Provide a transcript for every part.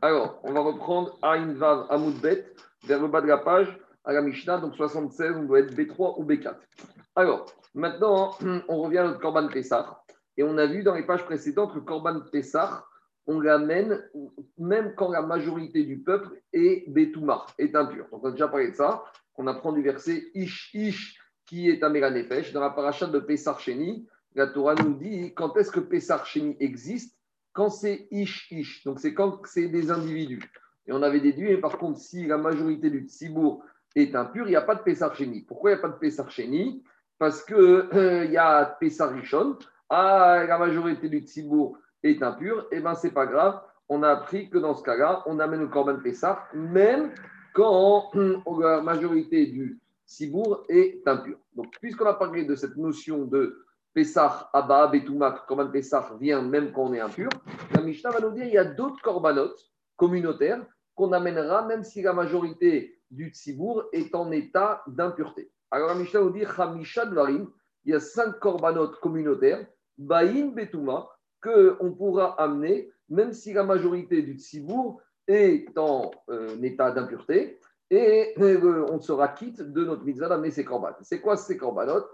Alors, on va reprendre Aïn Vav Amoudbet vers le bas de la page à la Mishnah, donc 76, on doit être B3 ou B4. Alors, maintenant, on revient à notre Korban Pessah. Et on a vu dans les pages précédentes que Korban Pessah, on l'amène même quand la majorité du peuple est Betouma, est impur. Donc, on a déjà parlé de ça. On apprend du verset Ish Ish qui est Améranépèche. Dans la paracha de Pessah Sheni, la Torah nous dit quand est-ce que Pessah Sheni existe? Quand c'est Ish Ish. Donc, c'est quand c'est des individus. Et on avait déduit, mais par contre, si la majorité du Tzibour est impur, il n'y a pas de Sheni. Pourquoi il n'y a pas de Sheni Parce qu'il euh, y a Pessah Rishon. Ah, la majorité du Tzibour est impur. Et eh bien, c'est pas grave. On a appris que dans ce cas-là, on amène le Corban Pessah, même quand la majorité du Tzibour est impur. Donc, puisqu'on a parlé de cette notion de Pessah, Abba, Betoumak, Corban Pessah vient même quand on est impur, la Mishnah va nous dire qu'il y a d'autres Korbanot communautaires qu'on amènera même si la majorité du Tzibour est en état d'impureté. Alors la Mishnah nous dit Hamisha Dvarim, il y a cinq Korbanot communautaires, Baïn Betouma, qu'on pourra amener même si la majorité du Tzibour est en euh, état d'impureté et euh, on sera quitte de notre mitzvah d'amener ces korbanot. C'est quoi ces korbanot?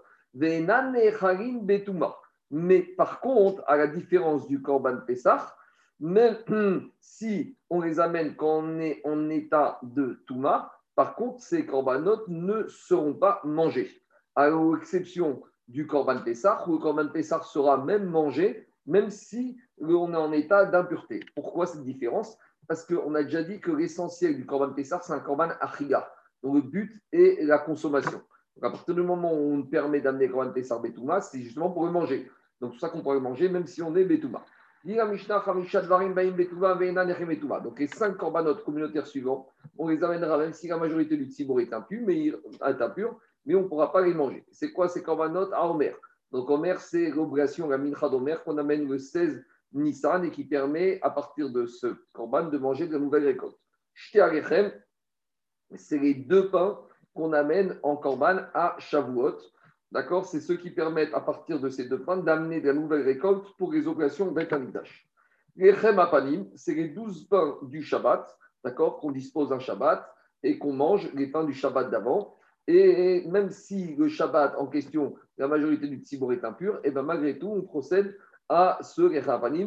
Mais par contre, à la différence du Korban Pessah, même si on les amène quand on est en état de Touma, par contre, ces Korbanot ne seront pas mangés. À l'exception du Korban Pessah, où le Korban Pessah sera même mangé, même si on est en état d'impureté. Pourquoi cette différence? Parce qu'on a déjà dit que l'essentiel du Korban Pessah, c'est un Korban Achiga, dont le but est la consommation. Donc, à partir du moment où on permet d'amener Korban Pessar Betouma, c'est justement pour le manger. Donc, c'est ça qu'on pourrait manger, même si on est Betouma. Donc, les cinq corbanotes communautaires suivants, on les amènera, même si la majorité du tzibour est impur, mais, mais on ne pourra pas les manger. C'est quoi ces corbanotes? À Omer Donc, Omer, c'est l'obligation, la mincha d'Omer, qu'on amène le 16 Nissan et qui permet, à partir de ce corban, de manger de la nouvelle récolte. C'est les deux pains qu'on amène en Corban à Shavuot. D'accord? C'est ceux qui permettent, à partir de ces deux pains, d'amener de la nouvelle récolte pour les opérations avec Les Apanim, c'est les douze pains du Shabbat, d'accord? Qu'on dispose un Shabbat et qu'on mange les pains du Shabbat d'avant. Et même si le Shabbat en question, la majorité du Tzibour est impur, et eh bien malgré tout, on procède à ce Apanim,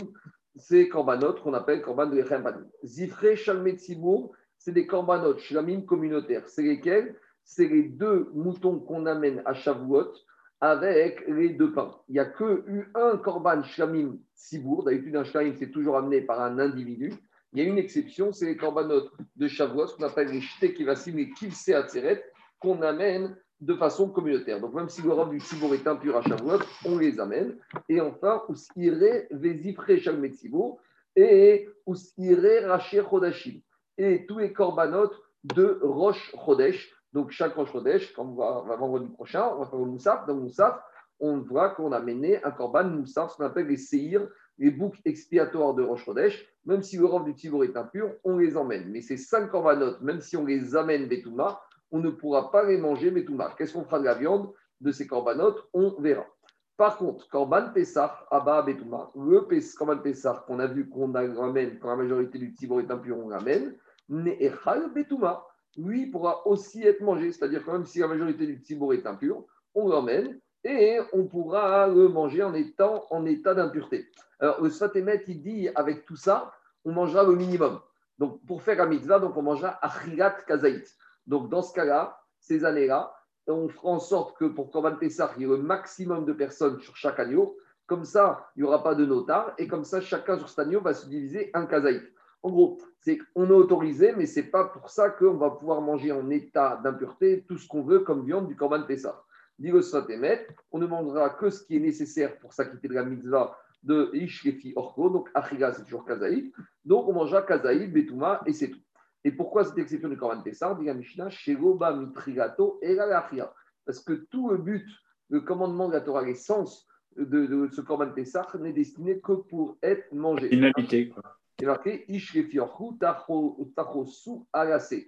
ces korbanot qu'on appelle korban de Apanim. Zifre, Shalmet Tzibour, c'est des korbanot, shlamim communautaires. C'est lesquels? C'est les deux moutons qu'on amène à Shavuot avec les deux pains. Il n'y a que eu un korban shlamim sibour. D'habitude, un shlamim, c'est toujours amené par un individu. Il y a une exception, c'est les korbanot de Shavuot, qu'on appelle les shtekivassim, les kilse atzeret, qu'on amène de façon communautaire. Donc, même si le robe du sibour est impur à Shavuot, on les amène. Et enfin, usire vezifre shalmet sibour et usire racher chodashim. Et tous les korbanot de Roche Chodesh, donc, chaque Rosh Chodesh, quand on va, vendredi prochain, on va faire le Moussaf. Dans le Moussaf, on voit qu'on a mené un Korban Moussaf, ce qu'on appelle les Seir, les boucs expiatoires de Rosh Chodesh. Même si le robe du Tibour est impur, on les emmène. Mais ces cinq Korbanot, même si on les amène Betouma, on ne pourra pas les manger Betouma. Qu'est-ce qu'on fera de la viande de ces Korbanot On verra. Par contre, Korban Pessah, Abba Betouma, le Korban Pessah qu'on a vu qu'on ramène quand la majorité du Tibour est impur, on ramène, Ne'echal Betouma lui pourra aussi être mangé. C'est-à-dire que même si la majorité du tibour est impur, on l'emmène et on pourra le manger en étant en état d'impureté. Alors, le Sfatémet, il dit avec tout ça, on mangera le minimum. Donc, pour faire la mitzvah, donc on mangera achirat kazaït. Donc, dans ce cas-là, ces années-là, on fera en sorte que pour Korban Pessah, il y ait le maximum de personnes sur chaque agneau. Comme ça, il n'y aura pas de notar. Et comme ça, chacun sur cet agneau va se diviser un kazaït. En gros, c'est est autorisé, mais ce n'est pas pour ça qu'on va pouvoir manger en état d'impureté tout ce qu'on veut comme viande du Korban Pessah. Dit le on ne mangera que ce qui est nécessaire pour s'acquitter de la mitzvah de Ishrefi Orko, donc Achiga, c'est toujours Kazaïd. Donc on mangera Kazaïd, Betouma, et c'est tout. Et pourquoi cette exception du Korban Pessah Dit la Mishnah, Shegoba Mitrigato et la Parce que tout le but, le commandement de la Torah, l'essence de, ce Korban Pessah n'est destiné que pour être mangé. Finalité, quoi c'est marqué.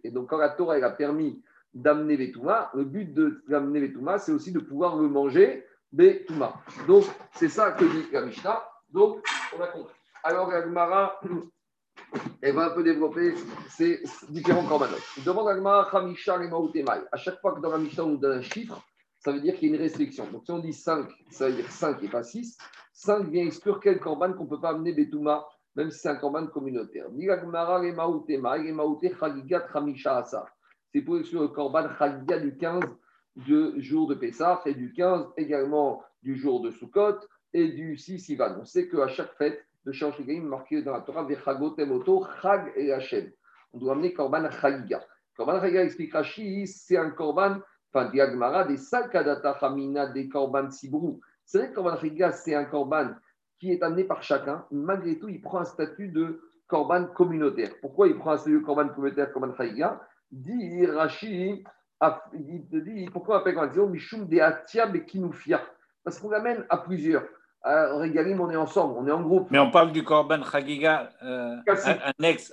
Et donc, quand la Torah elle a permis d'amener Betouma, le but de l'amener Betouma, c'est aussi de pouvoir le manger Betouma. Donc, c'est ça que dit la Mishnah. Donc, on a compris. Alors, la Gemara elle va un peu développer ces différents corbanotes. Demande à Hamisha et À chaque fois que dans la Mishnah on nous donne un chiffre, ça veut dire qu'il y a une restriction. Donc si on dit 5, ça veut dire 5 et pas 6. 5 vient exclure quel corban qu'on ne peut pas amener Betouma, même si c'est un corban communautaire. C'est pour exclure le corban Chagiga du 15 du jour de Pessah et du 15 également du jour de Sukkot et du 6 Ivan. On sait qu'à chaque fête de Shalosh marqué dans la Torah, Vechagot Emoto, Chag et Hashem. On doit amener Korban Chagiga. Korban Chagiga explique Rashi, c'est un Korban, enfin, Diagmara, des Salkadata Hamina, des Korban Sibrou. C'est vrai que Korban Chagiga, c'est un Korban qui est amené par chacun. Malgré tout, il prend un statut de Korban communautaire. Pourquoi il prend un statut de Korban communautaire, Korban Chagiga Dit Rashi, il dit, pourquoi on appelle Korban Mishum de Atia Bekinoufia. Parce qu'on l'amène à plusieurs à Régalim, on est ensemble, on est en groupe. Mais on parle du Corban Chagiga, euh,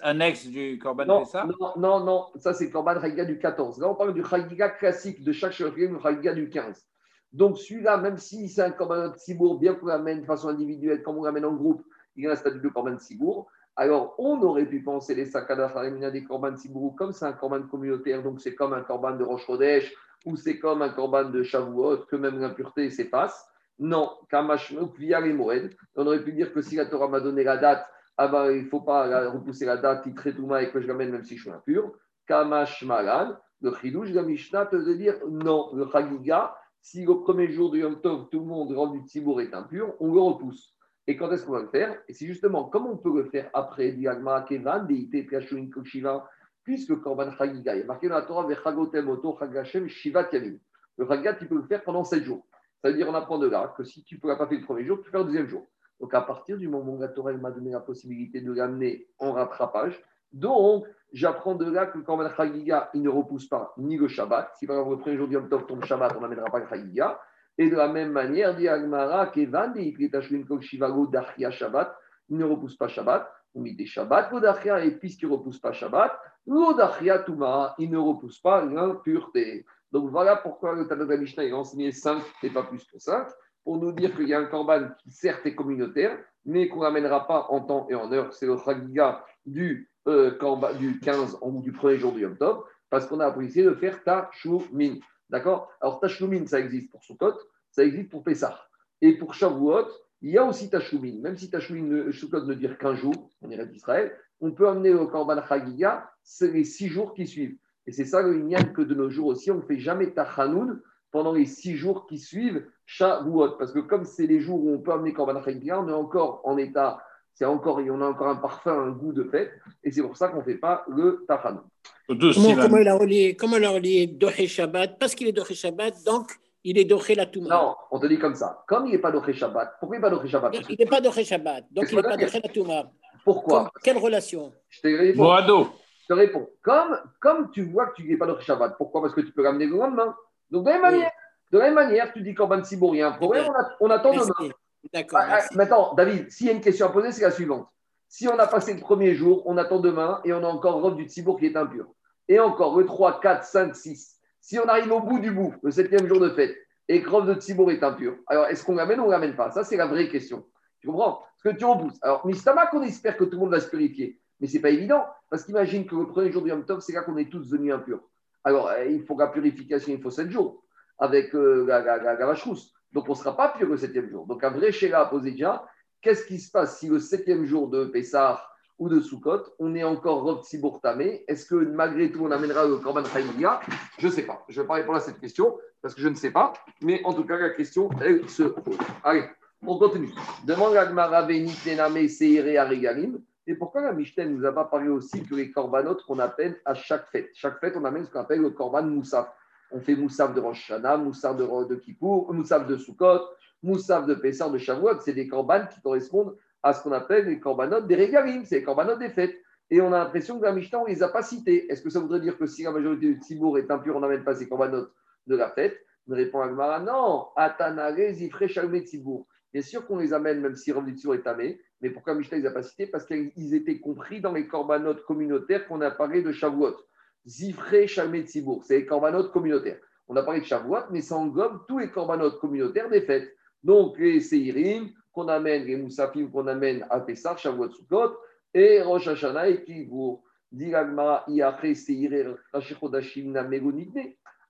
un, ex, du Corban non, Non, non, non, ça c'est le Corban Chagiga du 14. Là, on parle du Chagiga classique de chaque Shofrim, le Chagiga du 15. Donc celui-là, même si c'est un Corban Sibour, bien qu'on l'amène de façon individuelle, comme on l'amène en groupe, il a un statut de Corban Sibour. Alors, on aurait pu penser les Sakada Harimina des Corban Sibour comme c'est un Corban communautaire, donc c'est comme un Corban de Roche ou c'est comme un Corban de Shavuot, que même l'impureté s'efface. Non, via les On aurait pu dire que si la Torah m'a donné la date, ah ben, il ne faut pas repousser la date, il traite tout et que je l'amène même si je suis impur. Kamash Malan, le Chilouj, la Mishnah peut dire non, le Chagiga, si au premier jour du Yom Tov, tout le monde rendu Tzibour est impur, on le repousse. Et quand est-ce qu'on va le faire? Et c'est justement comme on peut le faire après? Diagma Kevan, Deite Piachuin Koshiva, puisque Korban Chagiga est marqué dans la Torah, Vechagotem Oto Chagashem Shiva Yamim. Le Chagiga, tu peux le faire pendant 7 jours. Ça veut dire, on apprend de là que si tu ne l'as pas fait le premier jour, tu peux faire le deuxième jour. Donc, à partir du moment où la Torah m'a donné la possibilité de l'amener en rattrapage, donc, j'apprends de là que quand Chagiga, il ne repousse pas ni le Shabbat. Si par exemple le premier jour du Yom tombe Shabbat, on n'amènera pas le Chagiga. Et de la même manière, dit Agmara, Kevan, Shabbat, il ne repousse pas Shabbat. On met des Shabbat, l'Odachia, et puisqu'il ne repousse pas Shabbat, l'Odachia Touma, il ne repousse pas l'impureté. Donc voilà pourquoi le Tanakh est enseigné 5 et pas plus que 5, pour nous dire qu'il y a un korban qui certes est communautaire, mais qu'on n'amènera pas en temps et en heure. C'est le chagiga du, euh, du 15 ou du premier jour du Yom Tov, parce qu'on a apprécié de faire Tachoumin. D'accord? Alors Tachoumin, ça existe pour Sukkot, ça existe pour Pessah. Et pour Shavuot, il y a aussi Tachoumin. Même si Tachoumin, Sukkot ne dure qu'un jour, on irait d'Israël, on peut amener au korban chagiga les six jours qui suivent. Et c'est ça le Inyan que de nos jours aussi, on ne fait jamais Tachanoun pendant les six jours qui suivent Shavuot. Parce que comme c'est les jours où on peut amener Korban Chagiga, on est encore en état, encore, on a encore un parfum, un goût de fête. Et c'est pour ça qu'on ne fait pas le Tachanoun. Comment, il a relié, comment il a relié Shabbat? Parce qu'il est Doché Shabbat, donc il est Doché la Touma. Non, on te dit comme ça. Comme il n'est pas Doché Shabbat, pourquoi il n'est pas Doché Shabbat? Il n'est pas Doché Shabbat, donc il n'est pas Doché la Touma. Pourquoi? Quelle relation? Je t'ai je te réponds. Comme, comme tu vois que tu n'es pas dans Shabbat, pourquoi? Parce que tu peux ramener le lendemain. Donc, de la même manière, de la même manière tu dis Corban Sibour, il y a un problème, on, attend demain. D'accord. Ah, ah, maintenant, David, s'il y a une question à poser, c'est la suivante. Si on a passé le premier jour, on attend demain et on a encore robe du Tsibour qui est impur. Et encore le 3, 4, 5, 6. Si on arrive au bout du bout, le septième jour de fête, et que robe de Tsibour est impur, alors est-ce qu'on l'amène ou on ne l'amène pas? Ça, c'est la vraie question. Tu comprends? Parce que tu repousses. Alors, Mistama, qu'on espère que tout le monde va se purifier. Mais ce n'est pas évident, parce qu'imagine que le premier jour du Yom Tov, c'est là qu'on est tous devenus impurs. Alors, euh, il faut la purification, il faut 7 jours, avec euh, la, la, Donc, on ne sera pas pur le septième jour. Donc, un vrai Sheila a posé déjà, qu'est-ce qui se passe si le septième jour de Pessah ou de Sukkot, on est encore Rob Tamé Est-ce que malgré tout, on amènera le Korban Chaïdia Je ne sais pas. Je ne vais pas répondre à cette question, parce que je ne sais pas. Mais en tout cas, la question, elle se pose. Allez, on continue. Demande la Gmara Tename Seire Aregalim. Et pourquoi la Mishnah ne nous a pas parlé aussi que les corbanotes qu'on appelle à chaque fête? Chaque fête, on amène ce qu'on appelle le korban moussaf. On fait moussaf de Rosh Hashanah, moussaf de, de Kippour, moussaf de Sukkot, moussaf de Pessar, de Shavuot. C'est des korbanes qui correspondent à ce qu'on appelle les corbanotes des régalim, c'est les corbanotes des fêtes. Et on a l'impression que la Mishnah, on ne les a pas cités. Est-ce que ça voudrait dire que si la majorité du Tzibour est impur, on n'amène pas ces corbanotes de la fête? Me répond Agmara, non, Atanare, Zifre, Shalme, Tzibour. Bien sûr qu'on les amène, même si Rav est tamé, mais pourquoi Mishnah les a pas cités Parce qu'ils étaient compris dans les corbanotes communautaires qu'on a parlé de Shavuot. Zifre, Shalmé, Tzibour, c'est les corbanotes communautaires. On a parlé de Shavuot, mais ça englobe tous les corbanotes communautaires des fêtes. Donc les Seirim qu'on amène, les Moussafim qu'on amène à Pessah, Shavuot, Sukkot, Et Rosh Hashanah et après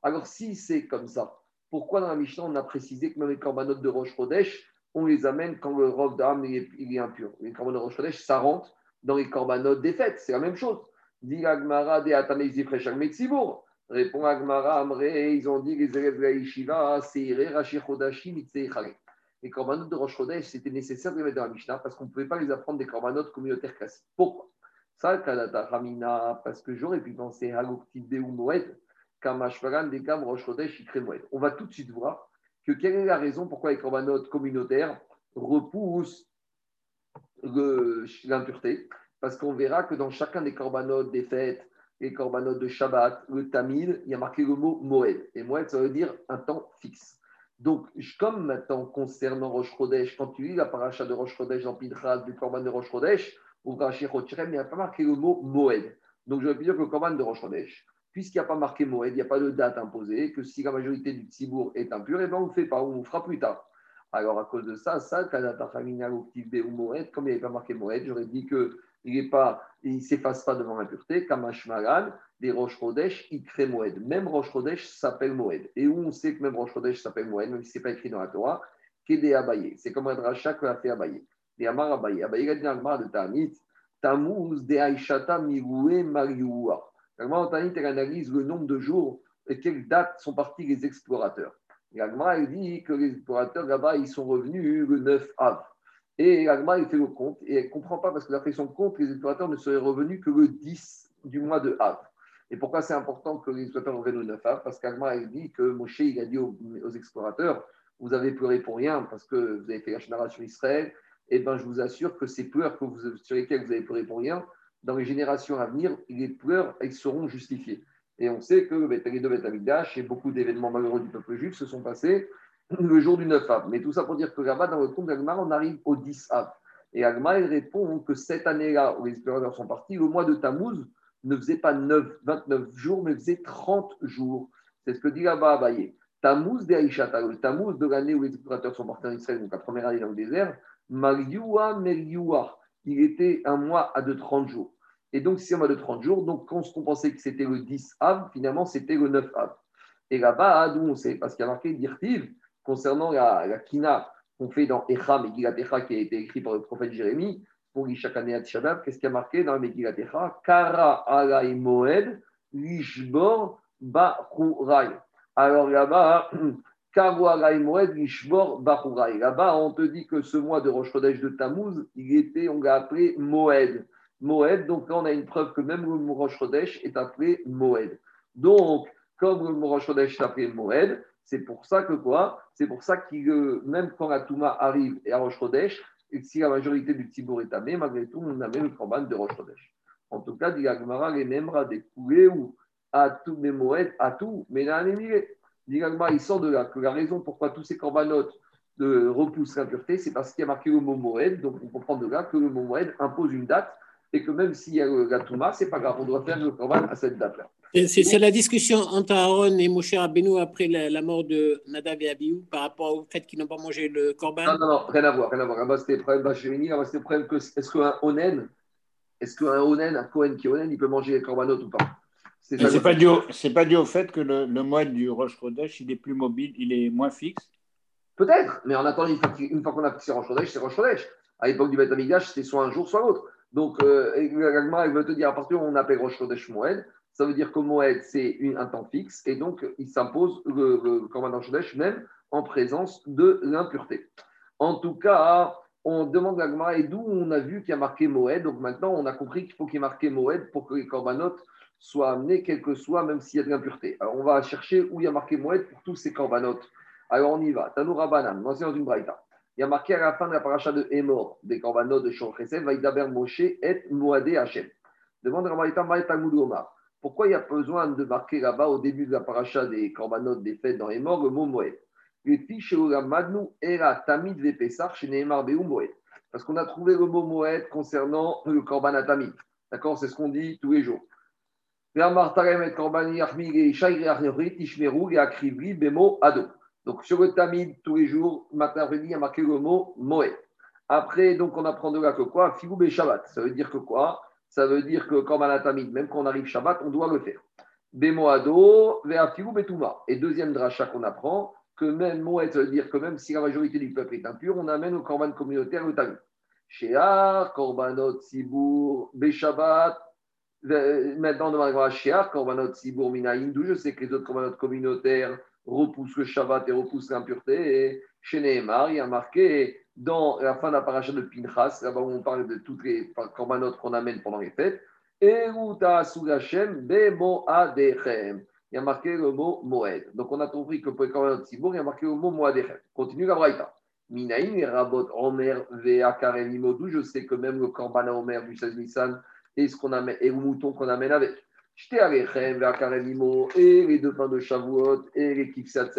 Alors, si c'est comme ça, pourquoi dans la Mishnah, on a précisé que même les corbanotes de Rosh Chodesh, on les amène quand le robe d'âme est impur Les corbanotes de Rosh Chodesh, ça rentre dans les corbanotes des fêtes, c'est la même chose. Agmara Répond Agmara, Amré, ils ont dit les élèves de la Yeshiva, Seire, Rashi Les corbanotes de Rosh c'était nécessaire de les mettre dans la Mishnah parce qu'on ne pouvait pas les apprendre des corbanotes communautaires classiques. Pourquoi? Ça, parce que j'aurais pu penser à l'Oktibé ou Moed, Kamashvaran, des Kam, Rosh Chodesh, Moed. On va tout de suite voir que quelle est la raison pourquoi les corbanotes communautaires repoussent l'impureté. Parce qu'on verra que dans chacun des corbanotes des fêtes, les corbanotes de Shabbat, le Tamil, il y a marqué le mot Moed. Et Moed, ça veut dire un temps fixe. Donc, comme maintenant, concernant Rosh Chodesh, quand tu lis la paracha de Rosh Chodesh dans Pinchas, du corban de Rosh Chodesh, ou Rashi il n'y a pas marqué le mot Moed. Donc, je vais dire que le corban de Rosh Chodesh, puisqu'il n'y a pas marqué Moed, il n'y a pas de date imposée, que si la majorité du Tzibour est impur, eh bien, on ne fait pas, on fera plus tard. Alors, à cause de ça, ça, Kanata ou Moed, comme il n'y avait pas marqué Moed, j'aurais dit que il ne s'efface pas devant l'impureté. Kamash Magan, des Rosh Chodesh, il crée Moed. Même Rosh Chodesh s'appelle Moed. Et où on sait que même Rosh Chodesh s'appelle Moed, même si ce n'est pas écrit dans la Torah, Kédé Abaye. C'est comme un dracha que a fait Abaye. Des Amar Abaye. Abaye a dit de Tanit, Tammuz de Aishata Miroué Marioua. L'Agmar de Tanit, elle analyse le nombre de jours et quelles dates sont partis les explorateurs. L'Agmar, elle dit que les explorateurs là-bas, ils sont revenus le 9 avril. Et Agma, il fait le compte et elle ne comprend pas parce que d'après son compte, les explorateurs ne seraient revenus que le 10 du mois de Av. Et pourquoi c'est important que les explorateurs reviennent le 9 Av Parce qu'Agma, il dit que Moshe, il a dit aux, explorateurs Vous avez pleuré pour rien parce que vous avez fait la génération Israël. Et eh bien, je vous assure que ces pleurs sur lesquels vous avez pleuré pour rien, dans les générations à venir, les pleurs, elles seront justifiées. Et on sait que les deux et beaucoup d'événements malheureux du peuple juif se sont passés le jour du 9 av. Mais tout ça pour dire que là-bas, dans le compte d'Agmar, on arrive au 10 av. Et Agmar, il répond que cette année-là, où les explorateurs sont partis, le mois de Tammuz ne faisait pas 9, 29 jours, mais faisait 30 jours. C'est ce que dit là-bas Abaye. Tammuz de le Tammuz de l'année où les explorateurs sont partis en Israël, donc la première année dans le désert, Mariua Meriua, il était un mois à de 30 jours. Et donc, c'est un mois de 30 jours. Donc, quand on pensait que c'était le 10 av, finalement, c'était le 9 av. Et là-bas, d'où on sait? Parce qu'il y a marqué Dirtiv, concernant la, kina qu'on fait dans Echa, Megillat Echa, qui a été écrit par le prophète Jérémie, pour Ishakaneat Shabbat, qu'est-ce qui a marqué dans Megillat Echa? Kara alay moed, lishbor bachurai. Alors là-bas, Kara alay moed, lishbor bachurai. Là-bas, on te dit que ce mois de Rosh de Tammuz, il était, on l'a appelé Moed. Moed, donc là, on a une preuve que même le Rosh est appelé Moed. Donc, comme le Rosh est appelé Moed, c'est pour ça que quoi? C'est pour ça que même quand la Touma arrive et à Rosh Chodesh, et si la majorité du Tibour est amé, malgré tout, on amène le Korban de Rosh Chodesh. En tout cas, dit Agmara, les Nemra des ou à tout mes à tout, mais là, Dit il sort de là que la raison pourquoi tous ces corbanotes de repoussent l'impureté, c'est parce qu'il y a marqué le mot moed, donc on comprend de là que le mot moed impose une date et que même s'il y a la Touma, c'est pas grave, on doit faire le Korban à cette date-là. C'est la discussion entre Aaron et Moshe Rabbeinu après la, mort de Nadav et Abihu par rapport au fait qu'ils n'ont pas mangé le corban Non, non, non, rien à voir. Rien à voir. Là-bas, c'était le problème Bachérini. Là-bas, c'était le problème que est-ce qu'un onen, est-ce qu'un onen, un Cohen qui est onen, il peut manger les corbanotes ou pas? C'est pas, dû au, pas dû au fait que le, le moine du Roche Chodesh, il est plus mobile, il est moins fixe? Peut-être, mais en attendant, une fois qu'on a fixé Roche Chodesh, c'est Roche Chodesh. À l'époque du Beth Amigash, c'était soit un jour, soit l'autre. Donc, euh, il veut te dire, à partir où on appelle Roche Chodesh Moed, ça veut dire que Moed, c'est un temps fixe, et donc il s'impose le, le Korban même en présence de l'impureté. En tout cas, on demande à et d'où on a vu qu'il y a marqué Moed, donc maintenant on a compris qu'il faut qu'il y ait marqué Moed pour que les corbanotes soient amenés, quel que soit, même s'il y a de l'impureté. Alors on va chercher où il y a marqué Moed pour tous ces corbanotes. Alors on y va. Tanoura Banan, c'est dans une braïta. Il y a marqué à la fin de la paracha de Emor, des corbanotes de Shor Chesed, Vaïdaber Moshe et Moadé Hachem. Demande à la braïta, Maïtamud Omar. Pourquoi il y a besoin de marquer là-bas au début de la paracha des corbanotes des fêtes dans les morts le mot Moed? Parce qu'on a trouvé le mot Moed concernant le korban atamid. D'accord? C'est ce qu'on dit tous les jours. Donc sur le tamid, tous les jours, matin après-midi, il y a marqué le mot Moed. Après, donc, on apprend de là que quoi? Figou Shabbat. Ça veut dire que quoi? Ça veut dire que quand Tamid, même quand on arrive Shabbat, on doit le faire. Bemoado, Vea Figou Betuma. Et deuxième dracha qu'on apprend, que même Moed, ça veut dire que même si la majorité du peuple est impur, on amène au Korban communautaire le Tamid. Shear, Korbanot, Sibour, Beshabbat. Maintenant, on va Shear, Korbanot, Sibour, Minaïm. D'où je sais que les autres Korbanot communautaires repoussent le Shabbat et repoussent l'impureté. Et chez Nehemar, il y a marqué dans la fin de la paracha de Pinchas, là-bas où on parle de toutes les korbanot qu'on amène pendant les fêtes. Il y a marqué le mot Moed. Donc on a compris que pour les korbanot Sibour, il y a marqué le mot Moadechem. Continue la braïta. Minaïm et Rabot Omer Ve'akarem Imodou. Je sais que même le korban Omer du 16 Nissan et, ce qu'on amène, et le mouton qu'on amène avec. J'étais Alechem Ve'akarem Imo et les deux pains de Shavuot et les Kifsat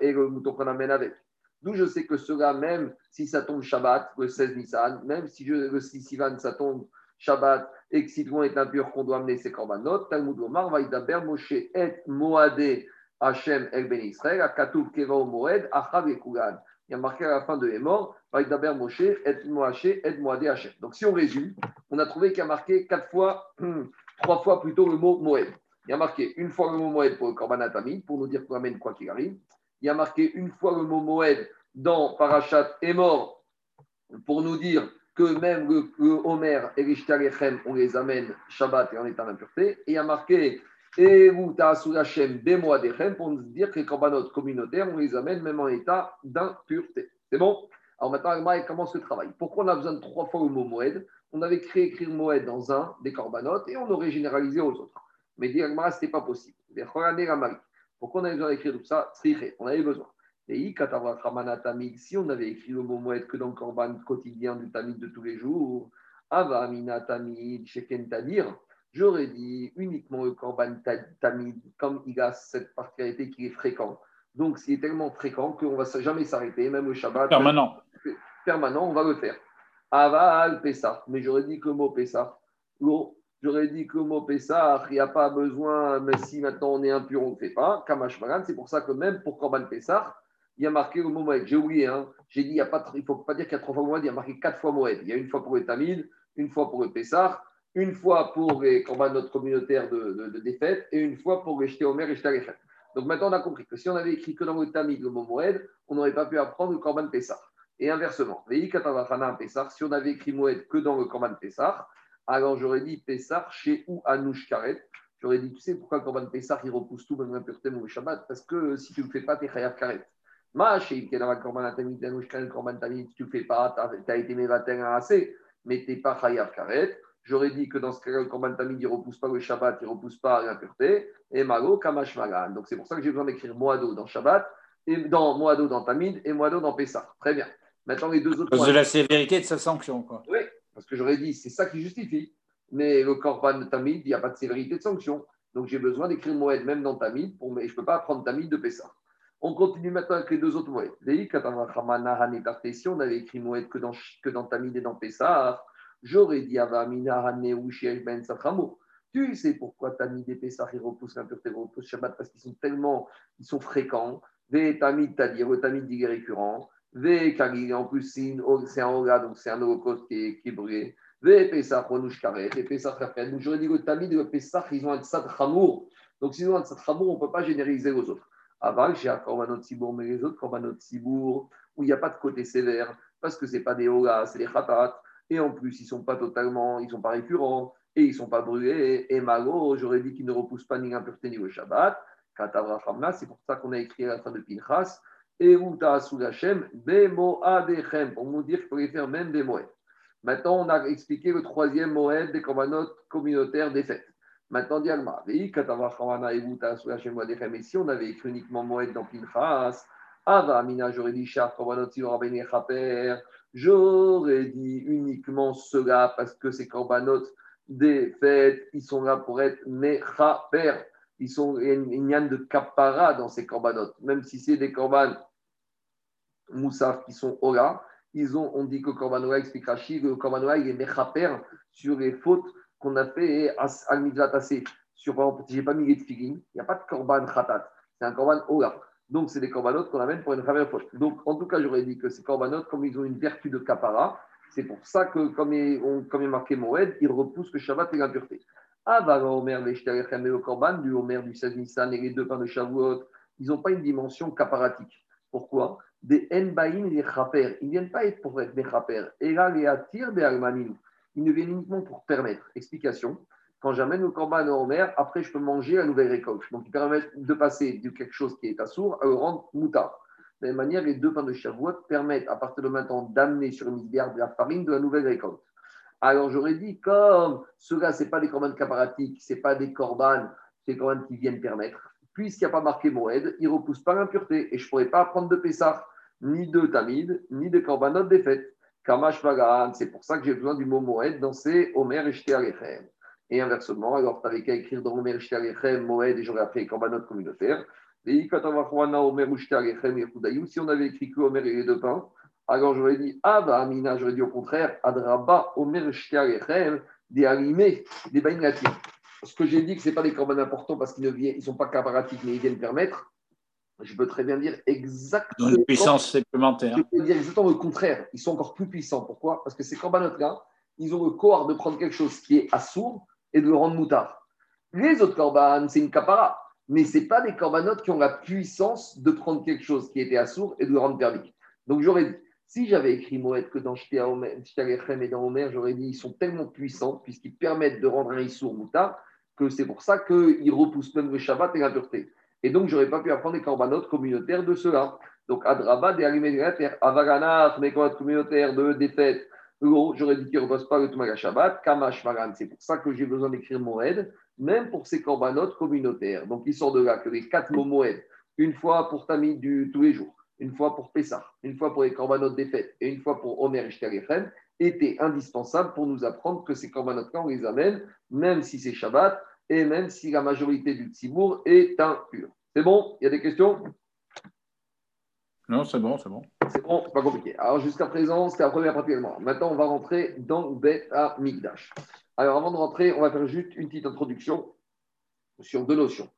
et le mouton qu'on amène avec. D'où je sais que cela, même si ça tombe Shabbat, le 16 Nissan, même si le 6 Sivan, ça tombe Shabbat et que si tout est impur, qu'on doit amener ses korbanot, Talmud Omar, Vaïdaber, Moshe, et Moade, Hachem, El Ben Israël, Akatouf, Keva, Moed, Achad et Kugan. Il y a marqué à la fin de Hémor, Vaïdaber, Moshe, et Moache, et Moade, Hachem. Donc si on résume, on a trouvé qu'il y a marqué quatre fois, trois fois plutôt le mot Moed. Il y a marqué une fois le mot Moed pour le Korban pour nous dire qu'on amène quoi qu'il arrive il y a marqué une fois le mot Moed dans Parashat est mort pour nous dire que même le, Homer et les on les amène Shabbat et en état d'impureté. Et il y a marqué pour nous dire que les korbanot communautaires, on les amène même en état d'impureté. C'est bon? Alors maintenant, il commence le travail. Pourquoi on a besoin de trois fois le mot Moed? On avait créé écrire Moed dans un des korbanot et on aurait généralisé aux autres. Mais dire ce n'était pas possible. Pourquoi on avait besoin d'écrire tout ça? On avait besoin. Et si on avait écrit le mot moed que dans le korban quotidien du tamid de tous les jours, Ava amina tamid sheken tadir, j'aurais dit uniquement le korban tamid, comme il a cette particularité qui est fréquent. Donc, c'est tellement fréquent qu'on ne va jamais s'arrêter, même le Shabbat. Permanent. Permanent, on va le faire. Aval Pessah. Mais j'aurais dit que le mot Pessah. J'aurais dit que le mot Pessah, il n'y a pas besoin, mais si maintenant on est impur, on ne fait pas. Kamash c'est pour ça que même pour Korban Pessah, il y a marqué le mot Moed. J'ai oublié, hein. j'ai dit, il ne faut pas dire qu'il y a trois fois Moed, il y a marqué quatre fois Moed. Il y a une fois pour le Tamid, une fois pour le Pessah, une fois pour les notre communautaire de, défaite et une fois pour les jeter Omer et jeter Donc maintenant, on a compris que si on avait écrit que dans le Tamid le mot Moed, on n'aurait pas pu apprendre le Korban Pessah. Et inversement, si on avait écrit Moed que dans le Korban Pessah, alors j'aurais dit Pessah chez ou Anouch Karet. J'aurais dit, tu sais pourquoi le Korban Pessah il repousse tout, même l'impureté ou le Shabbat? Parce que si tu ne le fais pas, tu es Chayav Karet. Ma chez Korban Tamid, Korban Tamid, tu ne le fais pas, tu as été Mévater assez, mais tu n'es pas Chayav Karet. J'aurais dit que dans ce cas-là, le Korban Tamid, il ne repousse pas le Shabbat, il ne repousse pas l'impureté. Et Malo, Kamash Magan. Donc c'est pour ça que j'ai besoin d'écrire Moado dans Shabbat, et dans Moado dans Tamid et Moado dans Pessah. Très bien. Maintenant, les deux autres. Parce de la sévérité de sa sanction. Quoi. Oui, parce que j'aurais dit, c'est ça qui justifie. Mais le Korban Tamid, il n'y a pas de sévérité de sanction. Donc j'ai besoin d'écrire Moed même dans Tamid, pour, mais je ne peux pas prendre Tamid de Pessah. On continue maintenant avec les deux autres Moed. Si on avait écrit Moed que dans, que dans Tamid et dans Pessah, j'aurais dit Ben Tu sais pourquoi Tamid et Pessah, ils repoussent l'impureté, repoussent Shabbat, parce qu'ils sont tellement ils sont fréquents. Ve Tamid, dire le Tamid, est récurrent. En plus, c'est un Ola, donc c'est un holocauste qui est, qui est brûlé. Ve Pesach, et Pesach. Donc j'aurais dit le Tamid et le Pesach, ils ont un Tzad Chamour. Donc s'ils ont un Tzad Chamour, on ne peut pas généraliser aux autres. Aval, j'ai un Korbanot Sibour, mais les autres Korbanot Sibour, où il n'y a pas de côté sévère, parce que ce n'est pas des Ola, c'est des Khatat. Et en plus, ils ne sont pas totalement, ils ne sont pas récurrents, et ils ne sont pas brûlés. Et Malo, j'aurais dit qu'ils ne repoussent pas ni l'impureté ni le Shabbat. Katavra c'est pour ça qu'on a écrit à la fin de Pinchas. Et Uta Sulachem, Bemo Adechem, pour nous dire qu'il les faire même des Moed. Maintenant, on a expliqué le troisième Moed des commandants communautaires des fêtes. Maintenant, Diagma, et si on avait écrit uniquement Moed dans Pinchas, Ava Amina, j'aurais dit Char, j'aurais dit uniquement cela parce que ces korbanot des fêtes, ils sont là pour être Mechaper. Ils sont, il y a de kapara dans ces korbanot, même si c'est des korban moussaf qui sont Ola, ils ont, on dit que Korban explique Rachid, le Korban il est mechaper sur les fautes qu'on a fait à Mitzvah Sur, par exemple, n'ai pas mis les tefillin, il n'y a pas de Korban Khatat, c'est un Korban Ola. Donc, c'est des Korbanot qu'on amène pour une première faute. Donc, en tout cas, j'aurais dit que ces Korbanot, comme ils ont une vertu de kapara, C'est pour ça que, comme il, on, comme est marqué Moed, il repousse le Shabbat et l'impureté. Ah, bah, Omer, les le Korban, du Omer du 16 Nissan et les deux pains de Shavuot, ils n'ont pas une dimension caparatique. Pourquoi? Des Enbaïm et des Chaper. Ils ne viennent pas être pour être des Chaper. Et là, les Atir des Almanim. Ils ne viennent uniquement pour permettre. Explication. Quand j'amène le Korban au Omer, après, je peux manger la nouvelle récolte. Donc, ils permettent de passer de quelque chose qui est assourd à le rendre moutard. De la même manière, les deux pains de Shavuot permettent, à partir de maintenant, d'amener sur une misbéar de la farine de la nouvelle récolte. Alors, j'aurais dit, comme ceux-là, ce pas des corbanes caparatiques, ce pas des corbanes, c'est des corbanes qui viennent permettre puisqu'il n'y a pas marqué Moed, il ne repousse pas l'impureté. Et je ne pourrais pas prendre de Pessah, ni de Tamid, ni de Korbanot des fêtes. Kamash c'est pour ça que j'ai besoin du mot Moed dans ces Omer et Alechem. Et inversement, alors tu n'avais qu'à écrire dans Omer et Alechem, Moed, et j'aurais appelé Korbanot communautaire. Et si on avait écrit que Omer et les deux pains, alors j'aurais dit, ah bah Amina, j'aurais dit au contraire, Adraba, Omer et Alechem, des animés, des baignatis ce que j'ai dit que ce n'est pas des corbanes importants parce qu'ils ne sont pas caparatiques, mais ils viennent permettre, je peux très bien dire exactement. Une puissance supplémentaire. Je peux dire exactement le contraire. Ils sont encore plus puissants. Pourquoi? Parce que ces corbanotes-là, ils ont le corps de prendre quelque chose qui est assourd et de le rendre moutard. Les autres corbanes, c'est une capara. Mais ce pas des corbanotes qui ont la puissance de prendre quelque chose qui était assourd et de le rendre permis. Donc j'aurais dit, si j'avais écrit Moed que dans Shtalechem et dans Omer, j'aurais dit ils sont tellement puissants puisqu'ils permettent de rendre un issour moutard que c'est pour ça qu'ils repoussent même le Shabbat et la pureté. Et donc, je n'aurais pas pu apprendre des corbanotes communautaires de cela. Donc, Adraba, des terre, Avaganat, mes communautaires de défaite. J'aurais dit qu'ils ne reposent pas le Tumaga Shabbat, Kamash Maran. C'est pour ça que j'ai besoin d'écrire Moed, même pour ces corbanotes communautaires. Donc, il sort de là que les quatre mots Moed, une fois pour Tamid du tous les jours, une fois pour Pessah, une fois pour les corbanotes des fêtes et une fois pour Omer et était indispensable pour nous apprendre que ces corbanotes-là, on les amène, même si c'est Shabbat et même si la majorité du Tzibour est impur. C'est bon? Il y a des questions? Non, c'est bon, c'est bon. C'est bon, pas compliqué. Alors jusqu'à présent, c'était la première partie Maintenant, on va rentrer dans Bet à Migdash. Alors avant de rentrer, on va faire juste une petite introduction sur deux notions.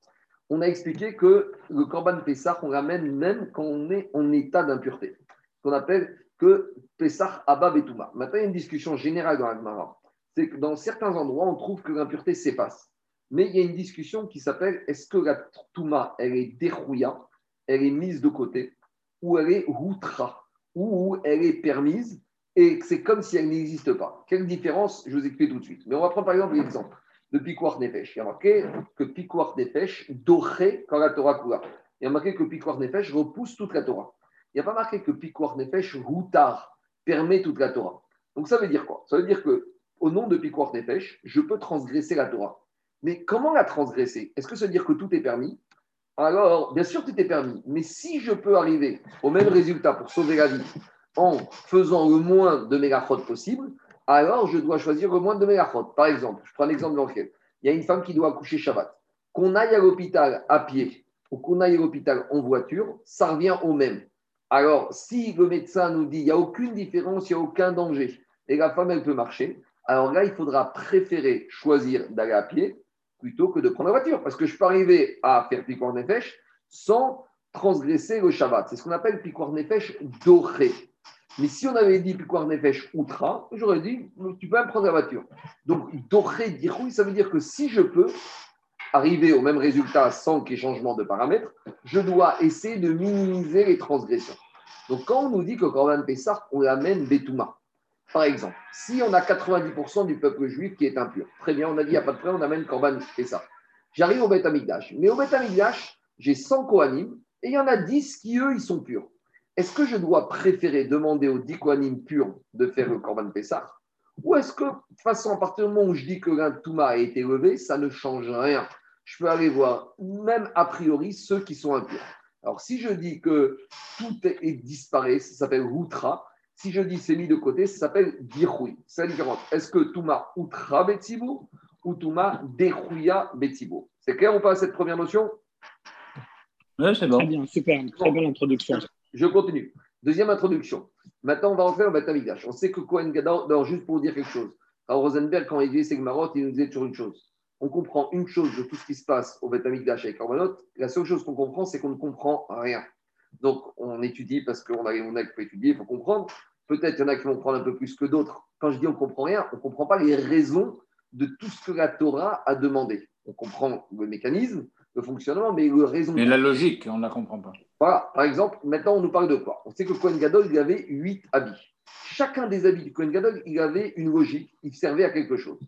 On a expliqué que le Korban Pessah, on ramène même quand on est en état d'impureté. Qu'on appelle que Pessah Abba Betouma. Maintenant, il y a une discussion générale dans la C'est que dans certains endroits, on trouve que l'impureté s'efface. Mais il y a une discussion qui s'appelle est-ce que la Touma, elle est dérouilla, elle est mise de côté, ou elle est routra, ou elle est permise, et c'est comme si elle n'existe pas. Quelle différence Je vous explique tout de suite. Mais on va prendre par exemple l'exemple de Piquoir Nefesh. Il y a marqué que Piquoir Nefesh doré quand la Torah coula. Il y a marqué que Piquoir Nefesh repousse toute la Torah. Il n'y a pas marqué que Piquoir Nefesh routar permet toute la Torah. Donc ça veut dire quoi? Ça veut dire que au nom de Piquoir Nefesh, je peux transgresser la Torah. Mais comment la transgresser? Est-ce que ça veut dire que tout est permis? Alors, bien sûr, tout est permis. Mais si je peux arriver au même résultat pour sauver la vie en faisant le moins de mégachot possible, alors je dois choisir le moins de mégachot. Par exemple, je prends l'exemple lequel il y a une femme qui doit accoucher Shabbat. Qu'on aille à l'hôpital à pied ou qu'on aille à l'hôpital en voiture, ça revient au même. Alors, si le médecin nous dit qu'il n'y a aucune différence, il n'y a aucun danger, et la femme, elle peut marcher, alors là, il faudra préférer choisir d'aller à pied plutôt que de prendre la voiture. Parce que je peux arriver à faire piquoir nefesh sans transgresser le Shabbat. C'est ce qu'on appelle piquoir nefesh doré. Mais si on avait dit piquoir nefesh outra, j'aurais dit tu peux même prendre la voiture. Donc doré oui, ça veut dire que si je peux arriver au même résultat sans qu'il y ait changement de paramètres, je dois essayer de minimiser les transgressions. Donc quand on nous dit que Corban Pessah, on l'amène Betouma, par exemple, si on a 90% du peuple juif qui est impur, très bien, on a dit, il n'y a pas de problème, on amène Corban ça. J'arrive au Beth Mais au Beth j'ai 100 Kohanim et il y en a 10 qui, eux, ils sont purs. Est-ce que je dois préférer demander aux 10 Kohanim purs de faire le Corban Pessah Ou est-ce que, de toute façon, à partir du moment où je dis que l'un Touma a été levé, ça ne change rien Je peux aller voir, même a priori, ceux qui sont impurs. Alors, si je dis que tout est, disparu, ça s'appelle Routra, si je dis c'est mis de côté, ça s'appelle Dirhoui. C'est la différence. Est-ce que Touma Outra Betsibo ou Touma Derhouya Betsibo C'est clair ou pas cette première notion? Oui, c'est bon. Très bien, super. Très bonne introduction. Je continue. Deuxième introduction. Maintenant, on va rentrer en Betamidash. On sait que Cohen Gadar, juste pour dire quelque chose. Alors, Rosenberg, quand il disait Segmarot, il nous disait toujours une chose. On comprend une chose de tout ce qui se passe au Betamikdash avec Korbanot. La seule chose qu'on comprend, c'est qu'on ne comprend rien. Donc, on étudie parce qu'on a, on a étudier, il faut comprendre. Peut-être il y en a qui vont prendre un peu plus que d'autres. Quand je dis on comprend rien, on ne comprend pas les raisons de tout ce que la Torah a demandé. On comprend le mécanisme, le fonctionnement, mais le raison. Mais la logique, on ne la comprend pas. Voilà, par exemple, maintenant on nous parle de quoi? On sait que Cohen Gadol, il avait huit habits. Chacun des habits du Cohen Gadol, il avait une logique, il servait à quelque chose.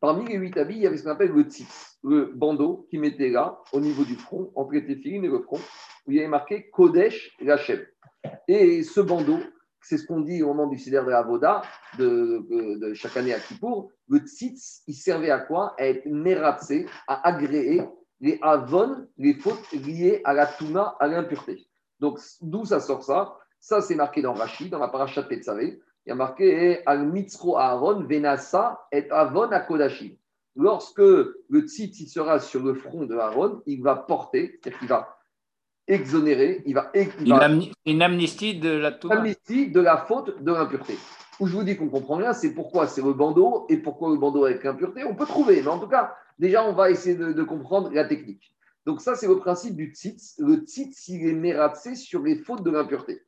Parmi les huit habits, il y avait ce qu'on appelle le tzitz, le bandeau qui mettait là, au niveau du front, entre les téphilines et le front, où il y avait marqué Kodesh Lachem. Et ce bandeau, c'est ce qu'on dit au moment du Seder de la Voda, de, chaque année à Kippour, le tzitz, il servait à quoi? À être mératsé, à agréer les avon, les fautes liées à la touma, à l'impureté. Donc, d'où ça sort ça? Ça, c'est marqué dans Rachid, dans la parashat Petzavé il y a marqué Al Mitzro Aaron, Venasa et Avon à Kodashi. Lorsque le tzit sera sur le front de Aaron, il va porter, c'est-à-dire qu'il va exonérer, il va. une, amnistie de la amnistie de la faute de l'impureté. Où je vous dis qu'on comprend rien, c'est pourquoi c'est le bandeau et pourquoi le bandeau avec l'impureté. On peut trouver, mais en tout cas, déjà, on va essayer de, comprendre la technique. Donc, ça, c'est le principe du tzit. Le tzit, il est mératsé sur les fautes de l'impureté.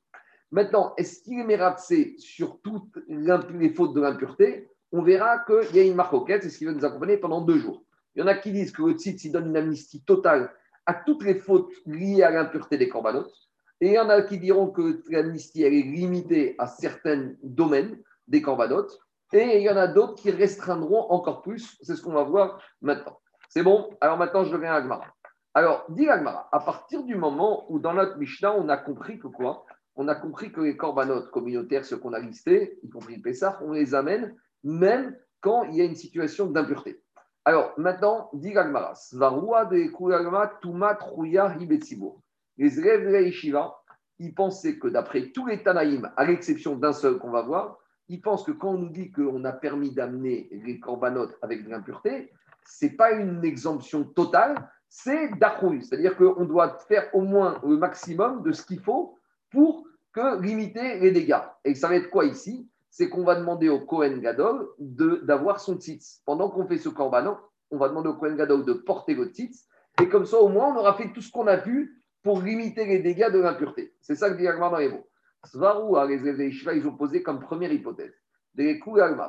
Maintenant, est-ce qu'il est mératsé sur toutes les fautes de l'impureté? On verra qu'il y a une marque c'est ce qui va nous accompagner pendant deux jours. Il y en a qui disent que le tzitz, il donne une amnistie totale à toutes les fautes liées à l'impureté des corbanotes. Et il y en a qui diront que l'amnistie, est limitée à certains domaines des corbanotes. Et il y en a d'autres qui restreindront encore plus. C'est ce qu'on va voir maintenant. C'est bon? Alors maintenant, je reviens à Agmara. Alors, dit Agmara, à partir du moment où dans notre Mishnah, on a compris que quoi? On a compris que les corbanotes communautaires, ceux qu'on a listés, y compris le Pessah, on les amène même quand il y a une situation d'impureté. Alors maintenant, dit Gagmaras, de Tuma Les élèves de ils pensaient que d'après tous les Tanaïm, à l'exception d'un seul qu'on va voir, ils pensent que quand on nous dit qu'on a permis d'amener les corbanotes avec de l'impureté, ce n'est pas une exemption totale, c'est d'achouille. C'est-à-dire qu'on doit faire au moins le maximum de ce qu'il faut pour que limiter les dégâts. Et ça va être quoi ici? C'est qu'on va demander au Kohen Gadol d'avoir son tzitz. Pendant qu'on fait ce korban, on va demander au Kohen Gadol de porter le tzitz. Et comme ça, au moins, on aura fait tout ce qu'on a pu pour limiter les dégâts de l'impureté. C'est ça que dit Agmar dans les mots. Svarou, les ils ont posé comme première hypothèse.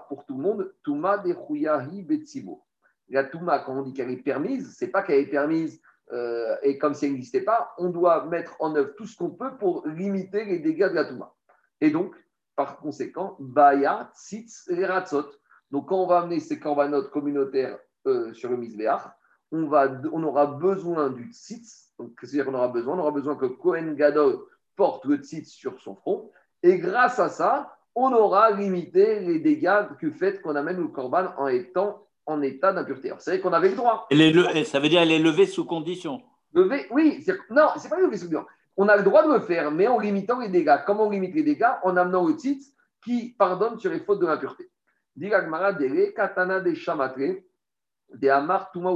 Pour tout le monde, Touma de Betsibo. La Touma, quand on dit qu'elle est permise, c'est pas qu'elle est permise euh, et comme ça n'existait pas, on doit mettre en œuvre tout ce qu'on peut pour limiter les dégâts de la Touma. Et donc, par conséquent, Baya, Tzitz Ratzot. Donc, quand on va amener ces corbanotes communautaires euh, sur le Misbéach, on, on aura besoin du Tzitz. Donc, c'est-à-dire qu'on aura besoin, on aura besoin que Kohen Gadol porte le Tzitz sur son front. Et grâce à ça, on aura limité les dégâts que fait qu'on amène le corban en étant en état d'impureté. C'est vrai qu'on avait le droit. ça veut dire elle est levée sous condition. Levé, oui, non, c'est pas levé sous condition. On a le droit de le faire, mais en limitant les dégâts. Comment on limite les dégâts? En amenant le titre qui pardonne sur les fautes de l'impureté. katana de amar tuma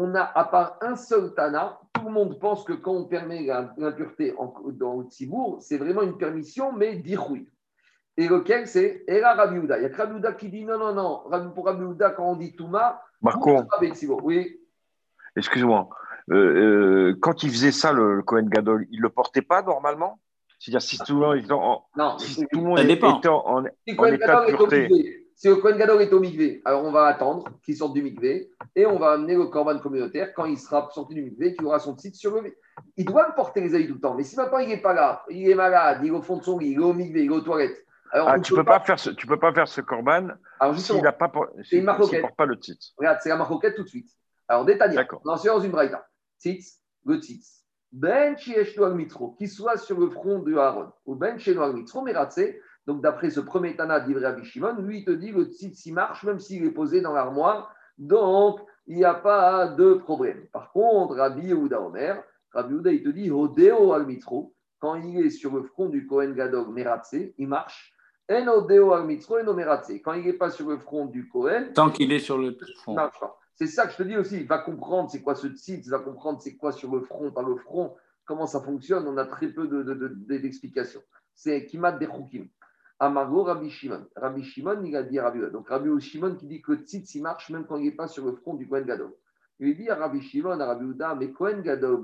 On a, à part un seul tana, tout le monde pense que quand on permet l'impureté dans le tzibour, c'est vraiment une permission, mais d'irrouille. Et lequel c'est? Et là, Rabbi Il y a Rabbi qui dit non, non, non. Pour Rabbi quand on dit Touma, Marco. Oui. Excuse-moi. Euh, euh, quand il faisait ça, le, Cohen Gadol, il ne le portait pas normalement? C'est-à-dire si tout le monde est en, non, si tout le monde est en, en état de pureté. Si le Cohen Gadol est au mikvé, alors on va attendre qu'il sorte du mikvé et on va amener le corban communautaire quand il sera sorti du mikvé, qu'il aura son titre sur le Il doit porter les ailes tout le temps. Mais si maintenant il n'est pas là, il est malade, il est au fond de son lit, il est au mikvé, il est aux toilettes, ah, tu ne peux, pas... faire ce, tu peux pas faire ce corban s'il si, porte pas le titre. Regarde, c'est la maroquette tout de suite. Alors, détaillé. On dans une braïta. Tzitz, le tzitz. Ben mitro, qui soit sur le front de Aaron, ou ben al mitro, meratse. Donc, d'après ce premier Tana d'Ivre Abishimon, lui, il te dit le tzitz, il marche, même s'il est posé dans l'armoire. Donc, il n'y a pas de problème. Par contre, Rabbi Yehuda Omer, Rabbi Yehuda, il te dit Odeo al mitro, quand il est sur le front du Kohen Gadog Meratse, il marche quand il n'est pas sur le front du Kohen. Tant qu'il est sur le front. C'est ça que je te dis aussi. Il va comprendre c'est quoi ce titre, il va comprendre c'est quoi sur le front, par le front, comment ça fonctionne. On a très peu d'explications. De, de, c'est Kimat de Amago Rabbi Shimon. Rabbi Shimon, il a dit à Rabbi Donc Rabbi Shimon qui dit que le tzitz, il marche même quand il n'est pas sur le front du Kohen Gadol. Il dit à Rabbi Shimon, à Rabbi Uda, mais Kohen Gadol,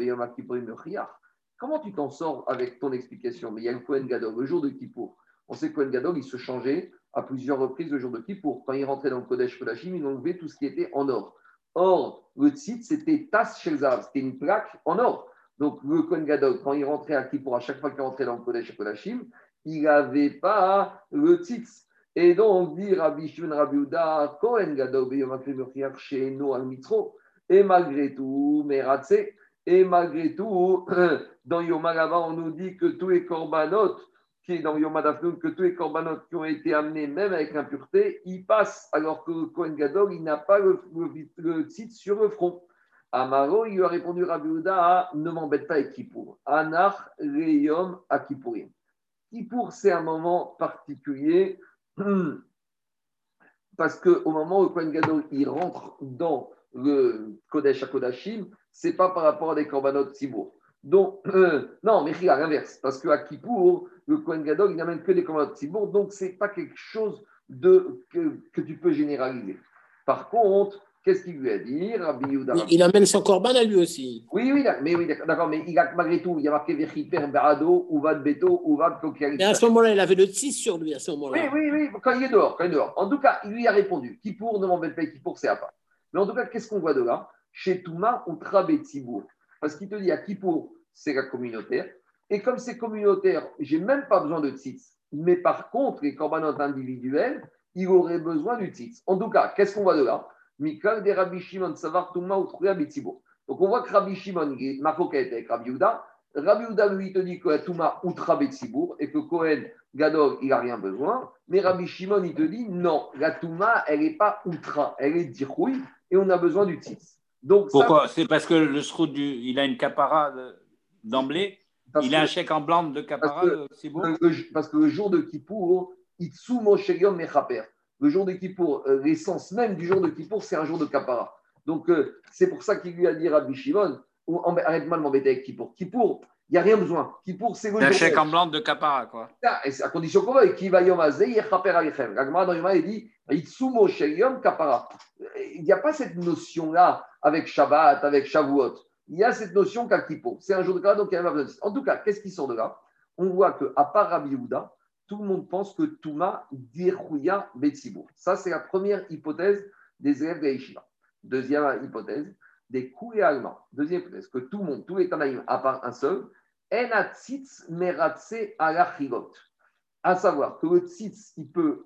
Comment tu t'en sors avec ton explication? Mais il y a le Kohen Gadol, le jour de Kippour On sait que Kohen Gadol, il se changeait à plusieurs reprises le jour de Kippour. Quand il rentrait dans le Kodesh Kodashim, il enlevait tout ce qui était en or. Or, le tzitz, c'était Tas Shelzav, c'était une plaque en or. Donc, le Kohen Gadol, quand il rentrait à Kippour, à chaque fois qu'il rentrait dans le Kodesh Kodashim, il n'avait pas le tzitz. Et donc, dit Rabbi Shimon Rabbi Uda, Kohen Gadol, chez nous al Mitro. Et malgré tout, Meratse, et malgré tout, dans Yom on nous dit que tous les korbanot, qui est dans Yom que tous les korbanot qui ont été amenés, même avec impureté, ils passent, alors que Kohen Gadol, il n'a pas le, le, titre sur le front. Amaro, il lui a répondu Rabbi Uda, ne m'embête pas avec Kippour. Anar Reyom à Kippourim. Kippour, c'est un moment particulier parce qu'au moment où Kohen Gadol il rentre dans le Kodesh à Kodashim, ce n'est pas par rapport à des korbanot Tzibour. Donc, non, mais à l'inverse, parce qu'à Kippour, le Kohen Gadol, il n'amène que des korbanot Tzibour, donc ce n'est pas quelque chose que, tu peux généraliser. Par contre, Qu'est-ce qu'il lui a dit, Rabbi Yehuda Il amène son corban à lui aussi. Oui, oui, mais oui, d'accord, mais il a, malgré tout, il y a marqué Vechiper Barado, Uvad Beto, Uvad Kokiarit. Mais à ce moment-là, il avait le 6 sur lui, à ce moment-là. Oui, oui, oui, quand il est dehors, quand il est dehors. En tout cas, il lui a répondu Kippour, ne m'embête pas, Kippour, c'est à part. Mais en tout cas, qu'est-ce qu'on voit de là? Chez Touma ou Trabetzibour. Parce qu'il te dit à Kippour, c'est la communautaire. Et comme c'est communautaire, j'ai même pas besoin de tzitz. Mais par contre, les corbanotes individuels, il aurait besoin du tzitz. En tout cas, qu'est-ce qu'on voit de là? Mikal de Rabbi Shimon, Savar Touma ou Donc on voit que Rabbi Shimon, il est avec Rabbi Uda. Rabbi lui, te dit que Touma outra Betsibour et que Cohen Gadol, il n'a rien besoin. Mais Rabbi Shimon, il te dit non, la Touma, elle n'est pas outra, elle est dirouille et on a besoin du tzitz. Donc, Pourquoi? C'est parce que le sroud, il a une capara d'emblée Il a un chèque en blanc de capara, c'est bon Parce que le jour de Kippour, Itsumo Shegom Mechaper le jour de Kippour, euh, l'essence même du jour de Kippour, c'est un jour de Kapara. Donc, euh, c'est pour ça qu'il lui a dit Rabbi Shimon, arrête-moi de m'embêter avec Kippour. Kippour, il n'y a rien besoin. Kippour, c'est le Un chèque en blanc de Kapara, quoi. Et c'est à condition qu'on veuille. Qui va yom alechem. L'agma dans il dit Itsumo yom kapara. Il n'y a pas cette notion-là avec Shabbat, avec Shavuot. Il y a cette notion qu'à Kippour. C'est un jour de Kapara, donc il y a besoin En tout cas, qu'est-ce qui sort de là? On voit qu'à part Rabbi Yehuda, tout le monde pense que Touma dirouya Betsibour. Ça, c'est la première hypothèse des élèves de Yeshiva. Deuxième hypothèse, des coups allemands. Deuxième hypothèse, que tout le monde, tous les Tanaïm, à part un seul, enatzitz meratse alachigot. À savoir que le tzitz, il peut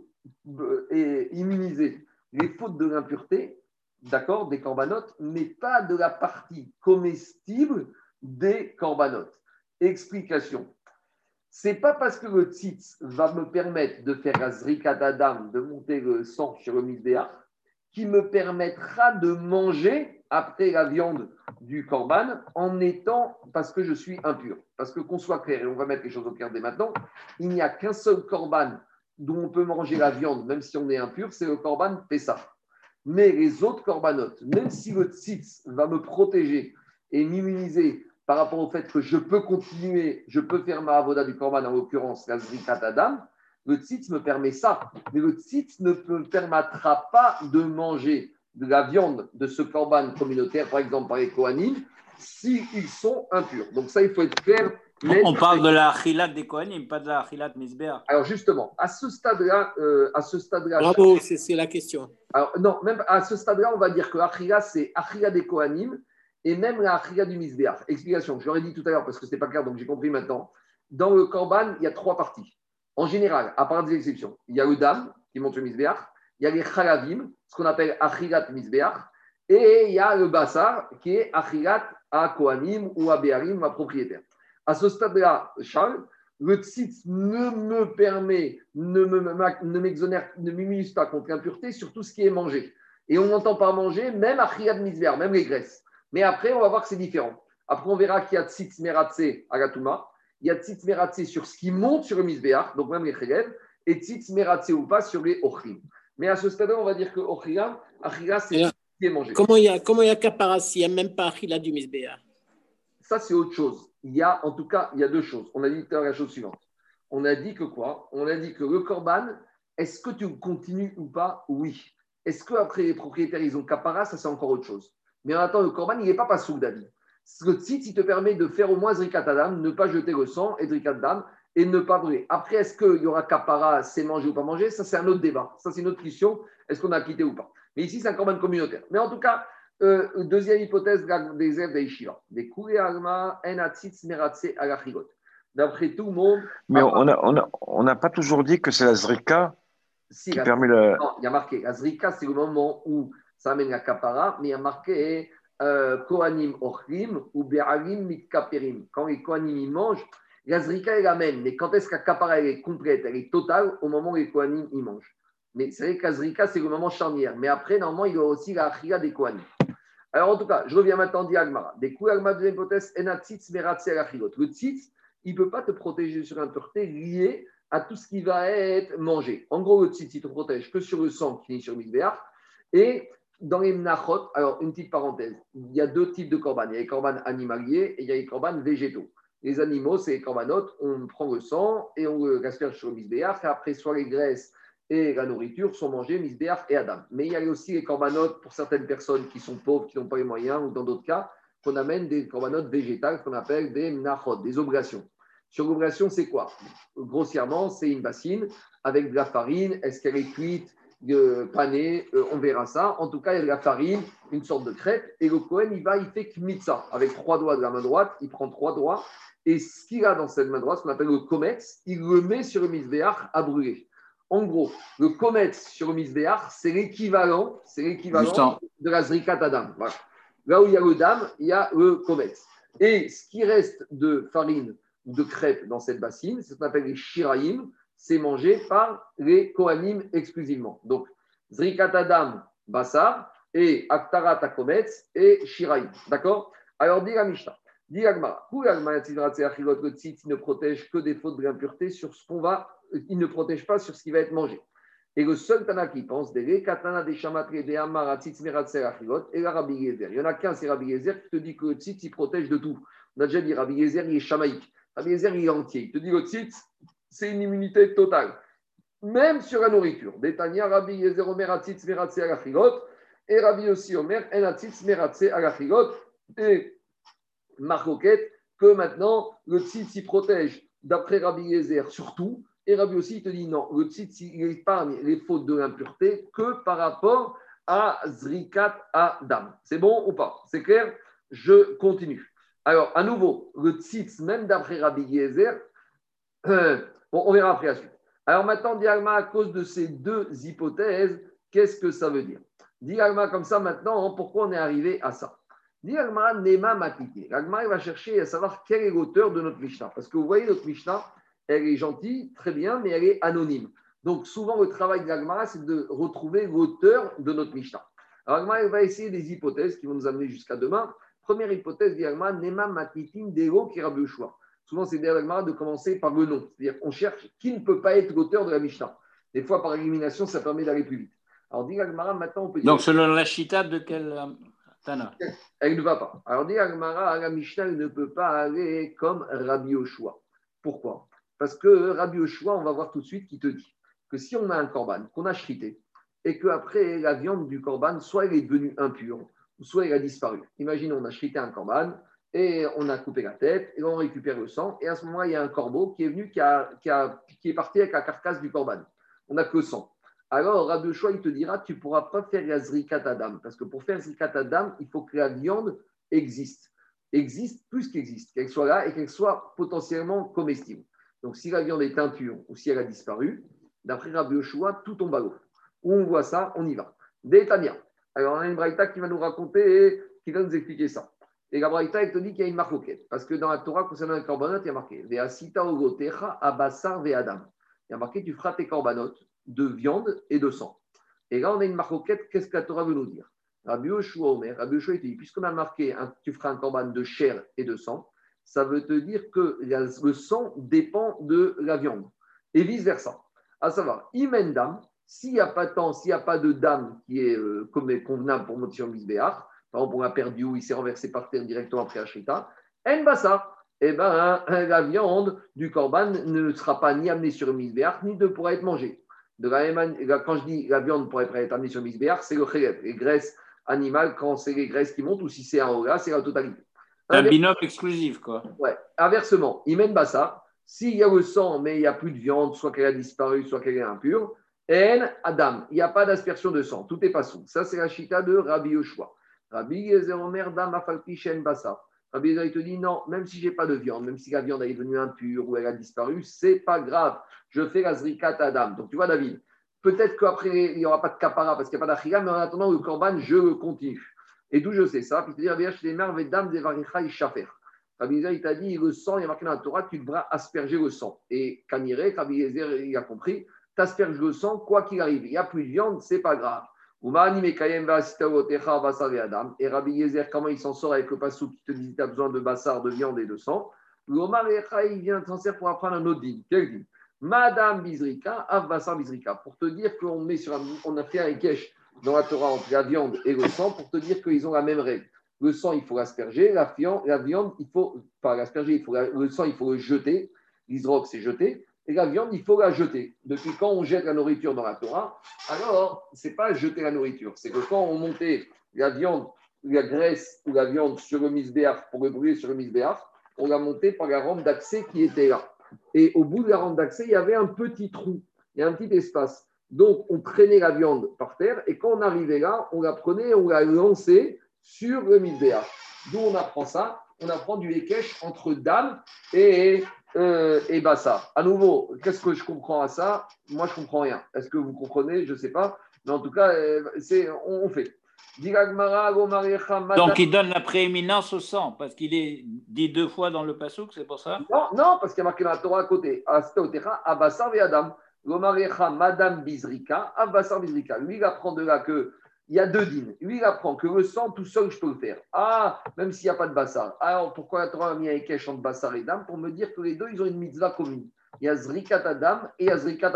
euh, immuniser les fautes de l'impureté, d'accord, des corbanotes, mais pas de la partie comestible des corbanotes. Explication c'est pas parce que le tzitz va me permettre de faire la zrika d'Adam, de monter le sang sur le misbéach, qui me permettra de manger après la viande du korban en étant parce que je suis impur. Parce que qu'on soit clair, et on va mettre les choses au clair dès maintenant, il n'y a qu'un seul korban dont on peut manger la viande même si on est impur, c'est le korban Pessah. Mais les autres korbanotes, même si le tzitz va me protéger et m'immuniser par rapport au fait que je peux continuer, je peux faire ma avoda du korban, en l'occurrence la zrikat adam, le tzitz me permet ça. Mais le tzitz ne me permettra pas de manger de la viande de ce korban communautaire, par exemple par les Kohanim, s'ils sont impurs. Donc ça, il faut être clair. On parle de la chilat des Kohanim, pas de la chilat misbéa. Alors justement, à ce stade-là, euh, à ce stade-là. Bravo, c'est la question. Alors non, même à ce stade-là, on va dire que achila, c'est achila des Kohanim et même la achia du misbéach. Explication, je l'aurais dit tout à l'heure parce que ce n'était pas clair, donc j'ai compris maintenant. Dans le korban, il y a trois parties. En général, à part des exceptions, il y a le dam qui monte le misbéach, il y a les chalavim, ce qu'on appelle achilat misbéach, et il y a le bassar qui est achilat à kohanim ou à béarim, à propriétaire. À ce stade-là, Charles, le tzitz ne me permet, ne m'exonère, ne m'immunise pas contre l'impureté sur tout ce qui est mangé. Et on entend par manger même achilat misbéach, même les graisses. Mais après, on va voir que c'est différent. Après, on verra qu'il y a tzitz meratse à Gatuma, il y a tzitz meratse sur ce qui monte sur le misbéach, donc même les chelev, et tzitz meratse ou pas sur les ochrim. Mais à ce stade-là, on va dire que ochria, achila, c'est ce qui est mangé. Comment il y a, comment il y a kapara s'il n'y a même pas achila du misbéach Ça, c'est autre chose. Il y a, en tout cas, il y a deux choses. On a dit la chose suivante. On a dit que quoi? On a dit que le korban, est-ce que tu continues ou pas? Oui. Est-ce qu'après les propriétaires, ils ont kapara Ça, c'est encore autre chose. Mais en attendant, le corban, il n'est pas pas David. Le tzitz, il te permet de faire au moins Zrikat Adam, ne pas jeter le sang et Zrikat Dam. et ne pas brûler. Après, est-ce qu'il y aura capara, c'est manger ou pas manger? Ça, c'est un autre débat. Ça, c'est une autre question. Est-ce qu'on a quitté ou pas? Mais ici, c'est un corban communautaire. Mais en tout cas, euh, deuxième hypothèse des élèves d'Aishira. Des alma enatzitz meratse alachigot. D'après tout le monde. Mais on n'a on a, on a pas toujours dit que c'est la zrika qui permet le. Non, il y a marqué. La zrika, c'est le moment où ça amène la capara, mais il y a marqué euh, Kohanim ochlim ou Be'alim mitkaperim. Quand les Kohanim mangent, la zrika, elle amène. Mais quand est-ce que la est complète, elle est totale, au moment où les Kohanim y mangent? Mais c'est vrai que la zrika, c'est le moment charnière. Mais après, normalement, il y a aussi la des Kohanim. Alors, en tout cas, je reviens maintenant dit Agmara. Des coups, Agmara, deuxième hypothèse, enatzitz meratzi Le tzitz, il ne peut pas te protéger sur l'impureté liée à tout ce qui va être mangé. En gros, le tzitz, il te protège que sur le sang qui est sur le Et dans les mnachot, alors une petite parenthèse, il y a deux types de corbanes. Il y a les corbanes animaliers et il y a les corbanes végétaux. Les animaux, c'est les corbanotes, on prend le sang et on le gaspille sur le misbéach, après, soit les graisses et la nourriture sont mangées, misbéach et Adam. Mais il y a aussi les corbanotes pour certaines personnes qui sont pauvres, qui n'ont pas les moyens, ou dans d'autres cas, qu'on amène des corbanotes végétales qu'on appelle des mnachot, des oblations. Sur l'oblation, c'est quoi? Grossièrement, c'est une bassine avec de la farine. Est-ce qu'elle est cuite? Pané, euh, on verra ça. En tout cas, il y a de la farine, une sorte de crêpe. Et le Cohen, il va, il fait kmitza. Avec trois doigts de la main droite, il prend trois doigts. Et ce qu'il a dans cette main droite, ce qu'on appelle le kometz, il le met sur le misbéach à brûler. En gros, le kometz sur le misbéach, c'est l'équivalent, c'est l'équivalent de la zrikat adam. Là où il y a le dam, il y a le kometz. Et ce qui reste de farine ou de crêpe dans cette bassine, c'est ce qu'on appelle les shiraim c'est mangé par les Kohanim exclusivement. Donc, Zrikat Adam, Bassar, et Aktarat Akometz et Shiraï. D'accord? Alors, dit la Mishnah. Dit le tzit ne protège que des fautes de l'impureté sur ce qu'on va, il ne protège pas sur ce qui va être mangé. Et le seul Tana qui pense, des Katana des Chamatre des Amara meratzer achilot, et la Rabbi Yezer. Il y en a qu'un, c'est Rabbi Yezer qui te dit que le tzit, il protège de tout. On a déjà dit, Rabbi Yezer, il est chamaïque. Rabbi Yezer, il est entier. Il te dit le tzit, c'est une immunité totale. Même sur la nourriture. Détania, Rabbi Yezer Omer Atzitz Meratze Alachigot, et Rabbi aussi Omer En Atzitz Meratze Alachigot, et Marcoquette, que maintenant, le tzitz s'y protège, d'après Rabbi Yezer, surtout, et Rabbi aussi te dit non, le tzitz il épargne les fautes de l'impureté que par rapport à Zrikat Adam. C'est bon ou pas? C'est clair? Je continue. Alors, à nouveau, le tzitz, même d'après Rabbi Yezer, euh, Bon, on verra après la suite. Alors maintenant, Diagma, à cause de ces deux hypothèses, qu'est-ce que ça veut dire? Diagma, comme ça, maintenant, pourquoi on est arrivé à ça? Diagma, Nema Matiki. Diagma, il va chercher à savoir quel est l'auteur de notre Mishnah. Parce que vous voyez, notre Mishnah, elle est gentille, très bien, mais elle est anonyme. Donc souvent, le travail de c'est de retrouver l'auteur de notre Mishnah. Alors, il va essayer des hypothèses qui vont nous amener jusqu'à demain. Première hypothèse, Diagma, Nema Matikin Dego Kirabushua. Souvent, c'est derrière de commencer par le nom. C'est-à-dire qu'on cherche qui ne peut pas être l'auteur de la Mishnah. Des fois, par élimination, ça permet d'aller plus vite. Alors, dit Agmara, maintenant, on peut dire. Donc, selon la Chita, de quel euh, Tana Elle ne va pas. Alors, dit Agmara, la Mishnah, elle ne peut pas aller comme Rabbi Oshua. Pourquoi? Parce que Rabbi Oshua, on va voir tout de suite, qui te dit que si on a un korban, qu'on a chrité, et qu'après, la viande du korban, soit elle est devenue impure, soit elle a disparu. Imaginons, on a chrité un korban, et on a coupé la tête, et on récupère le sang, et à ce moment-là, il y a un corbeau qui est venu, qui, a, qui, est parti avec la carcasse du corban. On n'a que le sang. Alors, Rabbi Choix, il te dira, tu ne pourras pas faire la zrikat adam, parce que pour faire zrikat adam, il faut que la viande existe. Existe plus qu'existe, qu'elle soit là et qu'elle soit potentiellement comestible. Donc, si la viande est impure ou si elle a disparu, d'après Rabbi Choix, tout tombe à l'eau. Où on voit ça, on y va. Détania. Alors, on a une braïta qui va nous raconter et qui va nous expliquer ça. Et la Braïta, elle te dit qu'il y a une marquette. Parce que dans la Torah, concernant les corbanotes, il y a marqué Veasita ogotecha abasar ve'adam. Il y a marqué Tu feras tes corbanotes de viande et de sang. Et là, on a une marquette. Qu'est-ce que la Torah veut nous dire? Rabbi Yoshua Omer, Rabbi Yoshua, il te dit Puisqu'on a marqué Tu feras un corban de chair et de sang, ça veut te dire que le sang dépend de la viande. Et vice-versa. À savoir, imendam, s'il n'y a pas tant, s'il n'y a pas de dame qui est euh, convenable pour sur Misbéach, par exemple, on a perdu ou il s'est renversé par terre directement après Ashrita, en bassa, eh ben, la viande du korban ne sera pas ni amenée sur misbéach, ni ne pourra être mangée. De la quand je dis la viande pourrait être amenée sur misbéach, c'est le chélep, les graisses animales, quand c'est les graisses qui montent, ou si c'est un roga, c'est la totalité. Un binocle exclusif, quoi. Ouais. Inversement, imen bassa, S'il y a le sang, mais il n'y a plus de viande, soit qu'elle a disparu, soit qu'elle est impure, en Adam, il n'y a pas d'aspersion de sang, tout est pas sous. Ça, c'est la chita de Rabbi Yoshua. Rabbi Yezer Omer Dam Afalpishen Bassa. Rabbi Yezer, il te dit non, même si j'ai pas de viande, même si la viande est devenue impure ou elle a disparu, c'est pas grave. Je fais la zrikat Adam. Donc tu vois, David, peut-être qu'après, il n'y aura pas de kapara parce qu'il n'y a pas d'achira, mais en attendant le korban, je continue. Et d'où je sais ça? Puis dit, Rabbi Ishafer. Rabbi Yezer, il t'a dit, le sang, il y a marqué dans la Torah, tu devras asperger le sang. Et Kanire, Rabbi Yezer, il a compris, t'asperges le sang, quoi qu'il arrive. Il n'y a plus de viande, c'est pas grave. Et Rabbi Yezer, comment il s'en sort avec le passou qui te dit tu as besoin de bassar, de viande et de sang? Il vient s'en sert pour apprendre un autre din. Quel din Madame Bizrika, Av Bassar Bizrika. Pour te dire qu'on met sur on a fait un kesh dans la Torah entre la viande et le sang pour te dire qu'ils ont la même règle. Le sang, il faut l'asperger. La, viande, il faut, pas l'asperger, le sang, il faut le jeter. L'isroc, c'est jeter. Et la viande, il faut la jeter. Depuis quand on jette la nourriture dans la Torah, alors, ce n'est pas jeter la nourriture. C'est que quand on montait la viande, la graisse ou la viande sur le misbéach pour le brûler sur le misbéach, on l'a monté par la rampe d'accès qui était là. Et au bout de la rampe d'accès, il y avait un petit trou, il y a un petit espace. Donc, on traînait la viande par terre et quand on arrivait là, on la prenait et on la lançait sur le misbéach. D'où on apprend ça? On apprend du Ekech entre dame et euh, et Bassa. À nouveau, qu'est-ce que je comprends à ça? Moi, je comprends rien. Est-ce que vous comprenez? Je ne sais pas. Mais en tout cas, euh, c'est, on, fait. Donc, il donne la prééminence au sang, parce qu'il est dit deux fois dans le pasouk, c'est pour ça? Non, non parce qu'il y a marqué dans la Torah à côté. Abassar et Adam. Madame Bizrika, Abassar Bizrika. Lui, il apprend de là que il y a deux dînes. Lui, il apprend que le sang, tout seul, je peux le faire. Ah, même s'il n'y a pas de bassar. Alors, pourquoi la Torah a mis un kesh entre bassar et dam Pour me dire que les deux, ils ont une mitzvah commune. Il y a zrikat adam et il y a zrikat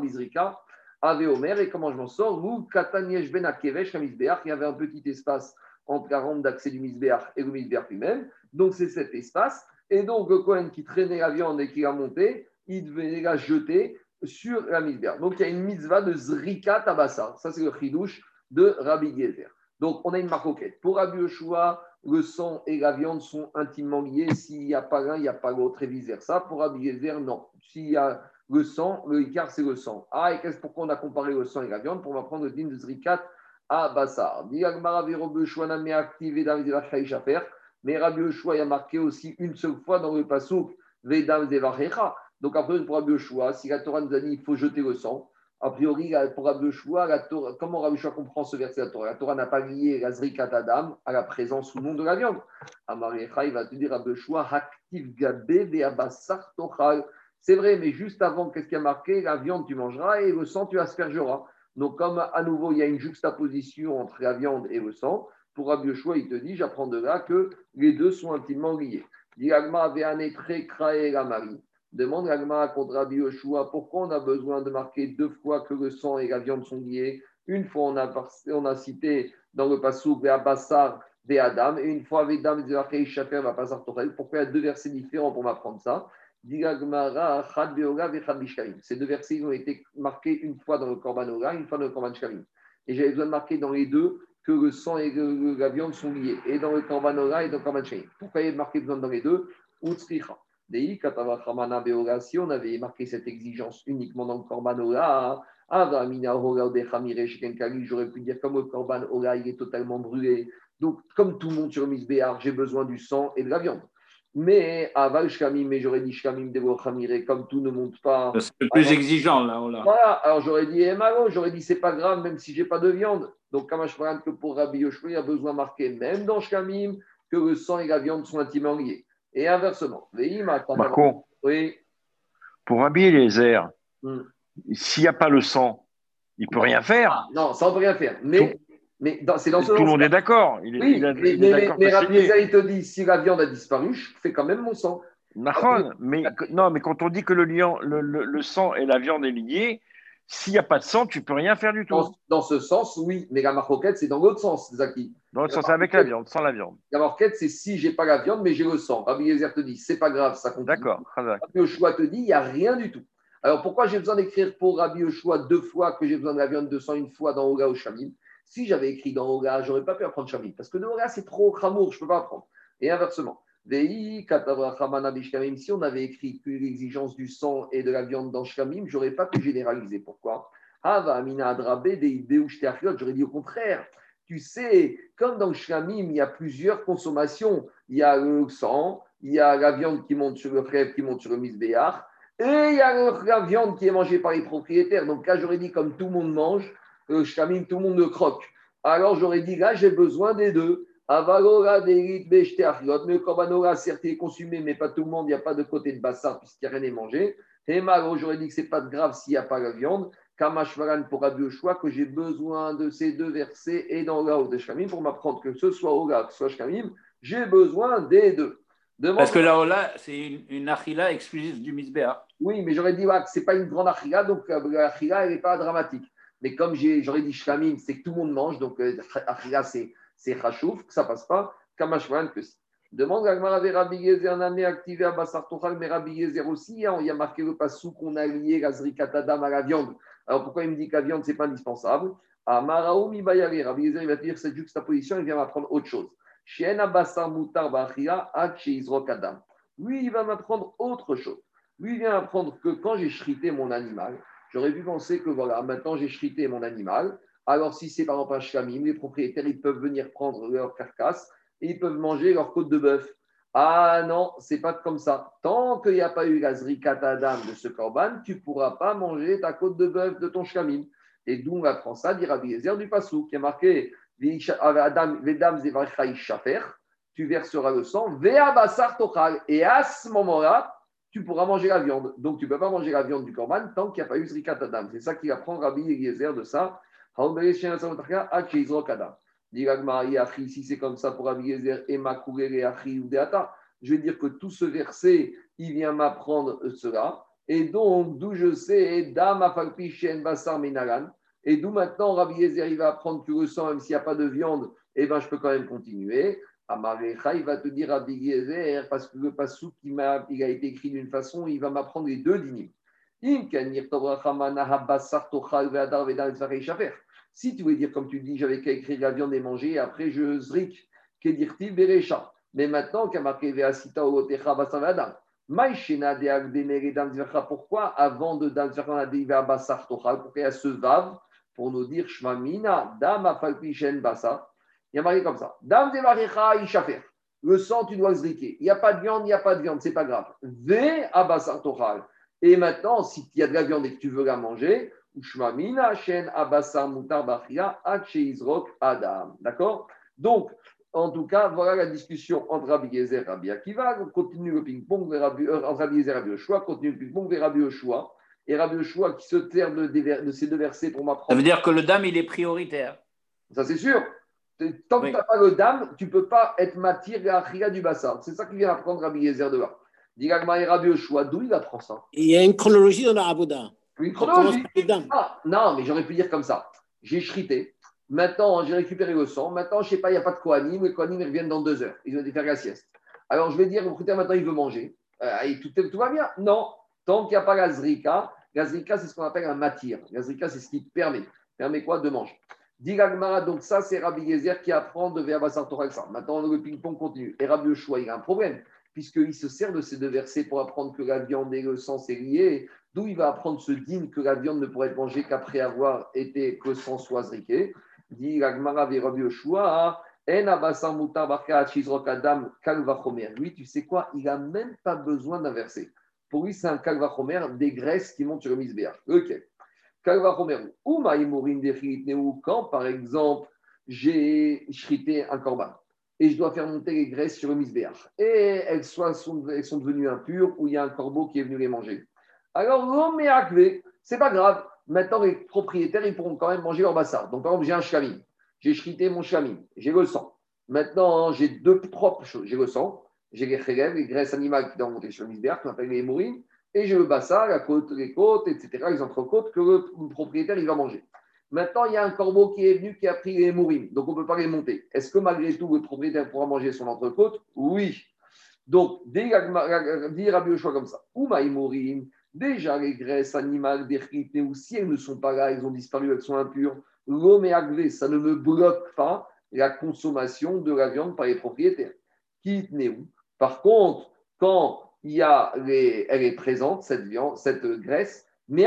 bizrika, ave omer. Et comment je m'en sors? Vous, kataniesh ben akevesh, il y avait un petit espace entre la rampe d'accès du misbeach et le misbeach lui-même. Donc, c'est cet espace. Et donc, le Cohen qui traînait la viande et qui l'a monté, il devait la jeter sur la mitzvah. Donc il y a une mitzvah de Zrika Tabassa. Ça, c'est le chidouche de Rabbi Gezer. Donc on a une marcoquette. Pour Rabbi Yoshua, le sang et la viande sont intimement liés. S'il n'y a pas l'un, il n'y a pas l'autre et vice-versa. Pour Rabbi Gezer, non. S'il y a le sang, le Icar, c'est le sang. Ah, et qu'est-ce pourquoi on a comparé le sang et la viande? Pour apprendre le din de Zrikat à Bassar. Mais Rabbi Yoshua, a marqué aussi une seule fois dans le Pasuk, Vedam Zevachecha. Donc, après, pour Rabbi Yoshua, si la Torah nous a dit qu'il faut jeter le sang, a priori, pour Rabbi Yoshua, la Torah, comment Rabbi comprend ce verset de la Torah? La Torah n'a pas lié la Zrikat Adam à la présence ou non de la viande. Amariecha, il va te dire Rabbi Yoshua, Haktiv Gabe Ve'abassar Tochal. C'est vrai, mais juste avant, qu'est-ce qui a marqué? La viande, tu mangeras et le sang, tu aspergeras. Donc, comme à nouveau, il y a une juxtaposition entre la viande et le sang, pour Rabbi Yoshua, il te dit j'apprends de là que les deux sont intimement liés. Diagma avait un la Marie. Demande Agma contre Rabbi Yoshua pourquoi on a besoin de marquer deux fois que le sang et la viande sont liés. Une fois, on a, on a cité dans le passage Bassar des Adam, et une fois Vedam Shafer va Bassar Torah. Pourquoi il y a deux versets différents pour m'apprendre ça? Ces deux versets ont été marqués une fois dans le Korban Oga, une fois dans le Korban Shkalim. Et j'avais besoin de marquer dans les deux que le sang et la viande sont liés, et dans le Korban Oga et dans le Korban Shkalim. Pourquoi il y a marqué besoin dans les deux? Si on avait marqué cette exigence uniquement dans le Korban Ola, j'aurais pu dire comme le Korban Ola, il est totalement brûlé. Donc, comme tout le monde sur le Misbéar, j'ai besoin du sang et de la viande. Mais Aval Shkamim, mais j'aurais dit Shkamim de comme tout ne monte pas. C'est le plus exigeant là. Voilà, alors j'aurais dit Emalo, j'aurais dit c'est pas grave, même si j'ai pas de viande. Donc, Kamash que pour Rabbi Yoshua, il a besoin de marquer, même dans Shkamim, que le sang et la viande sont intimement liés. Et inversement. Marco, oui. pour habiller les airs, hmm. s'il n'y a pas le sang, il ne peut rien faire. Ah, non, ça, ne peut rien faire. Mais, mais c'est dans ce Tout le monde est d'accord. Oui, mais, mais, mais, il te dit si la viande a disparu, je fais quand même mon sang. mais, non, mais quand on dit que le, lion, le, le, sang et la viande est lié, s'il n'y a pas de sang, tu ne peux rien faire du tout. Dans, ce sens, oui, mais la maroquette, c'est dans l'autre sens, Zaki. Dans l'autre sens, avec la viande, sans la viande. La maroquette, c'est si j'ai pas la viande, mais j'ai le sang. Rabbi Yezer te dit, c'est pas grave, ça compte. D'accord. Rabbi Yoshua te dit, il n'y a rien du tout. Alors pourquoi j'ai besoin d'écrire pour Rabbi Yoshua deux fois que j'ai besoin de la viande de sang une fois dans Oga ou Si j'avais écrit dans Oga, j'aurais pas pu apprendre Shamim. Parce que dans Oga, c'est trop cramour, je ne peux pas apprendre. Et inversement. Si on avait écrit que l'exigence du sang et de la viande dans Shkamim, je n'aurais pas pu généraliser. Pourquoi? J'aurais dit au contraire. Tu sais, comme dans Shkamim, il y a plusieurs consommations. Il y a le sang, il y a la viande qui monte sur le frère, qui monte sur le misbéach, et il y a la viande qui est mangée par les propriétaires. Donc là, j'aurais dit, comme tout le monde mange, le Shkamim, tout le monde le croque. Alors j'aurais dit, là, j'ai besoin des deux. Avalora, Delit, Bechtehariot, mais le Korbanora, certes, est consumé, mais pas tout le monde, il n'y a pas de côté de bassar puisqu'il n'y a rien à manger. Et malheureusement, j'aurais dit que ce n'est pas grave s'il n'y a pas la viande. Kamashvaran pour Rabbi choix que j'ai besoin de ces deux versets et dans la de Shkamim pour m'apprendre que ce soit Ola, que ce soit Shkamim, j'ai besoin des deux. Parce que la Ola, c'est une, une achila exclusive du Misbéa. Oui, mais j'aurais dit que ce n'est pas une grande achila, donc euh, l'achila, elle n'est pas dramatique. Mais comme j'aurais dit Shkamim, c'est que tout le monde mange, donc euh, achila, c'est c'est Chachouf, que ça passe pas, Kamashwan que si. Demande à Rabbi Rabbi un année activé à Bassar Tochal, mais Rabbi aussi, hein, il y a marqué le passou qu'on a lié la Zrikatadam à la viande. Alors pourquoi il me dit que la viande, c'est pas indispensable? À Maraoum Yezer, il va dire cette juxtaposition, il vient m'apprendre autre chose. Shiena Bassar Mutar Bachia, Adam. Lui, il va m'apprendre autre chose. Lui, il vient m'apprendre que quand j'ai chrité mon animal, j'aurais pu penser que voilà, maintenant j'ai chrité mon animal, alors, si c'est par exemple un chamim, les propriétaires, ils peuvent venir prendre leur carcasse et ils peuvent manger leur côte de bœuf. Ah non, c'est pas comme ça. Tant qu'il n'y a pas eu la zrikatadam de ce corban, tu ne pourras pas manger ta côte de bœuf de ton chamim. Et d'où on apprend ça, dira Biezer du Passou, qui est marqué Vedam tu verseras le sang. Et à ce moment-là, tu pourras manger la viande. Donc, tu ne peux pas manger la viande du corban tant qu'il n'y a pas eu zrikatadam. C'est ça qu'il apprend Rabbi Eliezer de ça si c'est comme ça pour Abiezer et je veux dire que tout ce verset, il vient m'apprendre cela. Et donc, d'où je sais. Et d'où maintenant, Rabbi Yezer, il va apprendre que le sang, même s'il n'y a pas de viande, eh ben, je peux quand même continuer. Amarecha, il va te dire Rabbi Yezer, parce que le passou qui m'a, il a été écrit d'une façon, il va m'apprendre les deux dynimes. Si tu veux dire, comme tu dis, j'avais qu'à écrire la viande et manger, et après je zrik, kedirti berecha. Mais maintenant, qu'à marqué veasita olotecha basavada. Maïshena de Pourquoi avant de danzvercha on a basar tochal Pourquoi il y a ce vav pour nous dire shmamina dam afalpishen basar Il y a marqué comme ça. Dam devarecha ishafer. Le sang, tu dois le zriker. Il n'y a pas de viande, il n'y a pas de viande, c'est pas grave. Ve abasar tochal. Et maintenant, si il y a de la viande et que tu veux la manger. D'accord? Donc, en tout cas, voilà la discussion entre Rabbi Yezer et Rabbi Akiva. On continue le ping-pong euh, entre Rabbi Yezer et Rabbi Oshua, continue le ping-pong vers Rabbi Oshua. Et Rabbi Oshua qui se sert de, de, ces deux versets pour m'apprendre. Ça veut dire que le dame, il est prioritaire. Ça, c'est sûr. Tant que tu n'as pas le dame, tu ne peux pas être matière à du bassin. C'est ça qu'il vient apprendre Rabbi Yezer de là. Dit Rabbi Oshua, d'où il apprend ça? Il y a une chronologie dans la Raboda. Une chronologie. Ah, non, mais j'aurais pu dire comme ça. J'ai chrité. Maintenant, j'ai récupéré le sang. Maintenant, je ne sais pas, il n'y a pas de Kohanim. Les Kohanim, ils reviennent dans deux heures. Ils vont faire la sieste. Alors, je vais dire, propriétaire, maintenant, il veut manger. Euh, et tout, tout, va bien. Non. Tant qu'il n'y a pas la zrika, la zrika, c'est ce qu'on appelle un matière. La zrika, c'est ce qui permet. Permet quoi De manger. Digagmara, donc ça, c'est Rabbi Yezer qui apprend de Verbassar Torah Maintenant, le ping-pong continue. Et Rabbi Yoshua, il a un problème, puisqu'il se sert de ces deux versets pour apprendre que la viande et le sang, c'est lié. D'où il va apprendre ce digne que la viande ne pourrait être mangée qu'après avoir été que sans soit zriqué. Dit Rabbi Yoshua, lui, tu sais quoi Il n'a même pas besoin d'un verset. Pour lui, c'est un kalvachomer des graisses qui montent sur le misbéach. Ok. Kalvachomer. Ou quand, par exemple, j'ai chrité un corban et je dois faire monter les graisses sur le misbéach. Et elles, sont, elles sont devenues impures ou il y a un corbeau qui est venu les manger. Alors, l'homme est c'est pas grave. Maintenant, les propriétaires, ils pourront quand même manger leur bassard. Donc, par exemple, j'ai un chamine, j'ai chrité mon chamine, j'ai le sang. Maintenant, j'ai deux propres choses. J'ai le sang, j'ai les chélèves, les graisses animales qui sur le misbéach, qu'on appelle les hémorines, et j'ai le bassard, la côte, les côtes, etc., les entrecôtes que le propriétaire, il va manger. Maintenant, il y a un corbeau qui est venu qui a pris les hémorines, donc on ne peut pas les monter. Est-ce que malgré tout, le propriétaire pourra manger son entrecôte? Oui. Donc, dit Rabbi Yoshua comme ça. Ou hémorine, Déjà, les graisses animales des ou si elles ne sont pas là, elles ont disparu, elles sont impures, l'homme est ça ne me bloque pas la consommation de la viande par les propriétaires. Qui où Par contre, quand il y a elle est présente, cette viande, cette graisse, mais.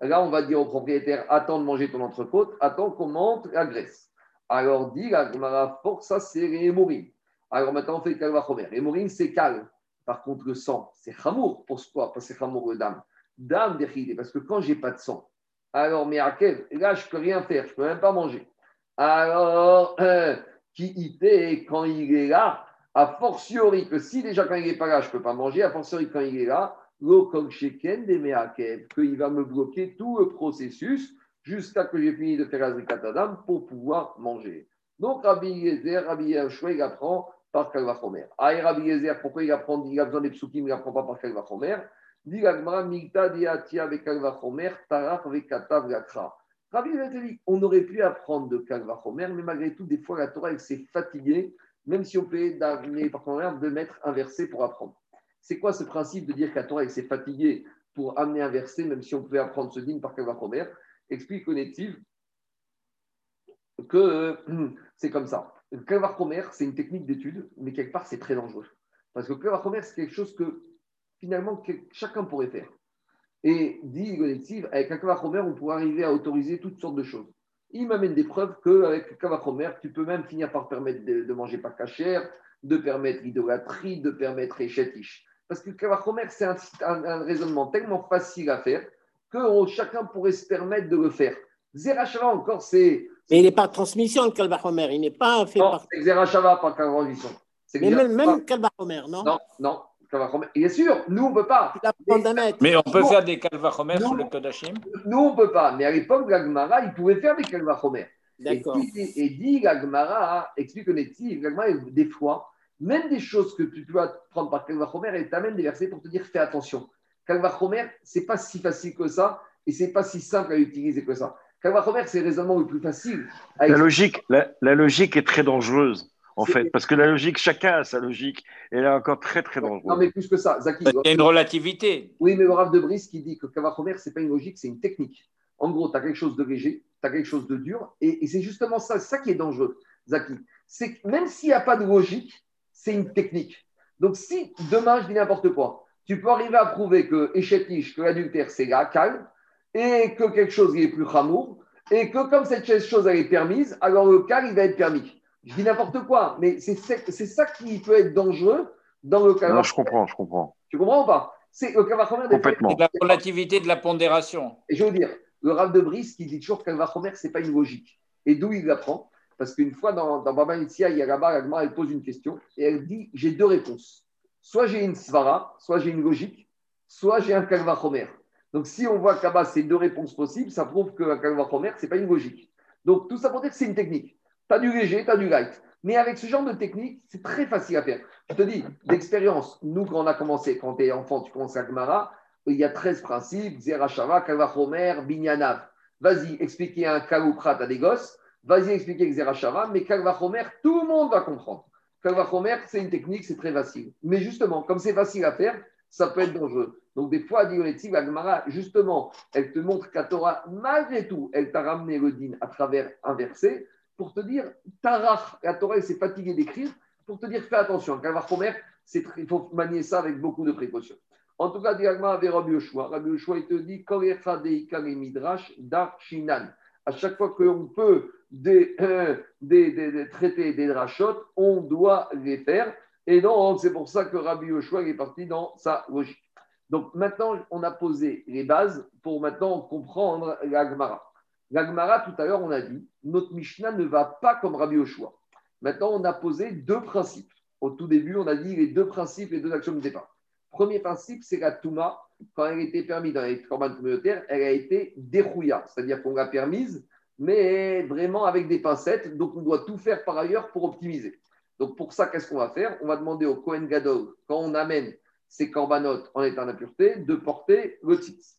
Là, on va dire au propriétaire attends de manger ton entrecôte, attends qu'on monte la graisse. Alors, dit la Gemara, ça, c'est les hémorines. Alors maintenant, on fait le kalvachomer. Hémorines, c'est calme. Par contre, le sang, c'est chamour. Pourquoi Parce que c'est chamour le dame. Dame parce que quand j'ai pas de sang, alors, mais à quel Là, je peux rien faire, je peux même pas manger. Alors, euh, qui y quand il est là, a fortiori que si déjà quand il n'est pas là, je peux pas manger, a fortiori quand il est là, qu'il va me bloquer tout le processus jusqu'à que j'ai fini de faire Azrikatadam pour pouvoir manger. Donc Rabbi Yezer, Rabbi Yehoshua, il apprend par Kalvachomer. Ah, et Rabbi pourquoi il apprend Il a besoin des psukim, il n'apprend pas par Kalvachomer. Dit Gagmara, Migta diatia avec Kalvachomer, Tarach avec Katav Gakra. Rabbi Yezer on aurait pu apprendre de Kalvachomer, mais malgré tout, des fois, la Torah, elle s'est fatiguée, même si on peut par de mettre un verset pour apprendre. C'est quoi ce principe de dire qu'à s'est fatigué pour amener un verset, même si on pouvait apprendre ce dîme par Kalvachomer Explique Connective que euh, c'est comme ça. Le Kalvachomer, c'est une technique d'étude, mais quelque part, c'est très dangereux. Parce que le Kalvachomer, c'est quelque chose que finalement chacun pourrait faire. Et dit Connective, avec un Kalvachomer, on pourrait arriver à autoriser toutes sortes de choses. Il m'amène des preuves qu'avec le Kalvachomer, tu peux même finir par permettre de, manger pas cachère, de permettre l'idolâtrie, de permettre échetiche. Parce que le Kavachomer, c'est un, raisonnement tellement facile à faire que chacun pourrait se permettre de le faire. Zerachava encore, c'est. Mais il n'est pas transmission, le Kalvachomer. Il n'est pas fait non, par. C'est Zerachava, pas transmission. Mais même, même Kalvachomer, non Non, non. Bien sûr, nous, on ne peut pas. Mais, on peut faire des Kalvachomer sur le Kodashim Nous, on ne peut pas. Mais à l'époque, l'Agmara, il pouvait faire des Kalvachomer. D'accord. Et, dit l'Agmara, explique honnêtement, l'Agmara, des fois, même des choses que tu peux prendre par Kalvachomer, elle t'amène des versets pour te dire fais attention. Kalvachomer, c'est pas si facile que ça et c'est pas si simple à utiliser que ça. Kalvachomer, c'est le raisonnement le plus facile. La logique, la, logique est très dangereuse. En fait, parce que la logique, chacun a sa logique, et elle est encore très très dangereuse. Non, mais plus que ça, Zaki. Il y a une relativité. Oui, mais le Rav de Brice qui dit que Kalvachomer, ce n'est pas une logique, c'est une technique. En gros, tu as quelque chose de léger, tu as quelque chose de dur, et, et c'est justement ça, ça qui est dangereux, Zaki. C'est que même s'il n'y a pas de logique, c'est une technique. Donc, si demain, je dis n'importe quoi, tu peux arriver à prouver que échetiche, que l'adultère, c'est la calme, et que quelque chose est plus ramour, et que comme cette chose elle est permise, alors le calme, il va être permis. Je dis n'importe quoi, mais c'est ça qui peut être dangereux dans le cas. Non, je comprends, je comprends. Tu comprends ou pas? C'est le Complètement. la relativité de la pondération. Et je veux dire, le Rav de Brice qui dit toujours que ce n'est pas une logique. Et d'où il l'apprend? Parce qu'une fois dans, dans Baba il y a là-bas, elle pose une question et elle dit J'ai deux réponses. Soit j'ai une svara, soit j'ai une logique, soit j'ai un kalvachomer. Donc si on voit que là c'est deux réponses possibles, ça prouve qu'un kalvachomer, ce n'est pas une logique. Donc tout ça pour dire que c'est une technique. Tu as du léger, tu as du light. Mais avec ce genre de technique, c'est très facile à faire. Je te dis, d'expérience, nous, quand on a commencé, quand tu es enfant, tu commences à Gemara, il y a 13 principes, Zerachava, Kalvachomer, Binyanav. Vas-y, expliquer un Kalouprat à des gosses Vas-y expliquer Xerashara, mais Kalvachomer, tout le monde va comprendre. Kalvachomer, c'est une technique, c'est très facile. Mais justement, comme c'est facile à faire, ça peut être dangereux. Donc, des fois, Dionetiv, Agmara, justement, elle te montre qu'à Torah, malgré tout, elle t'a ramené le din à travers un verset pour te dire, Tarach, la Torah, elle s'est fatiguée d'écrire, pour te dire, fais attention. Kalvachomer, il faut manier ça avec beaucoup de précautions. En tout cas, Diagma avec Rabbi Yoshua. Rabbi Yoshua, il te dit, Midrash, Dar Shinan. À chaque fois qu'on peut des, des, des, traités des drachotes, on doit les faire. Et donc, c'est pour ça que Rabbi Yoshua est parti dans sa logique. Donc maintenant, on a posé les bases pour maintenant comprendre la Gemara. La Gemara, tout à l'heure, on a dit, notre Mishnah ne va pas comme Rabbi Yoshua. Maintenant, on a posé deux principes. Au tout début, on a dit les deux principes, les deux actions de départ. Premier principe, c'est la Touma. Quand elle était permise dans les corbanes communautaires, elle a été dérouilla, c'est-à-dire qu'on l'a permise mais vraiment avec des pincettes. Donc, on doit tout faire par ailleurs pour optimiser. Donc, pour ça, qu'est-ce qu'on va faire? On va demander au Kohen Gadol, quand on amène ces corbanotes en état d'impureté, de porter le tzitz.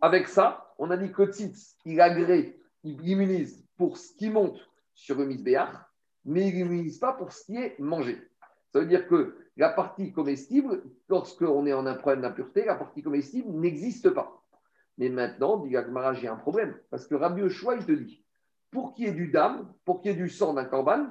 Avec ça, on a dit que il agrée, il immunise pour ce qui monte sur le misbéach, mais il n'immunise pas pour ce qui est mangé. Ça veut dire que la partie comestible, lorsqu'on est en un problème d'impureté, la partie comestible n'existe pas. Mais maintenant, dit Gagmara, j'ai un problème. Parce que Rabbi Oshua, il te dit, pour qu'il y ait du dam, pour qu'il y ait du sang d'un corban,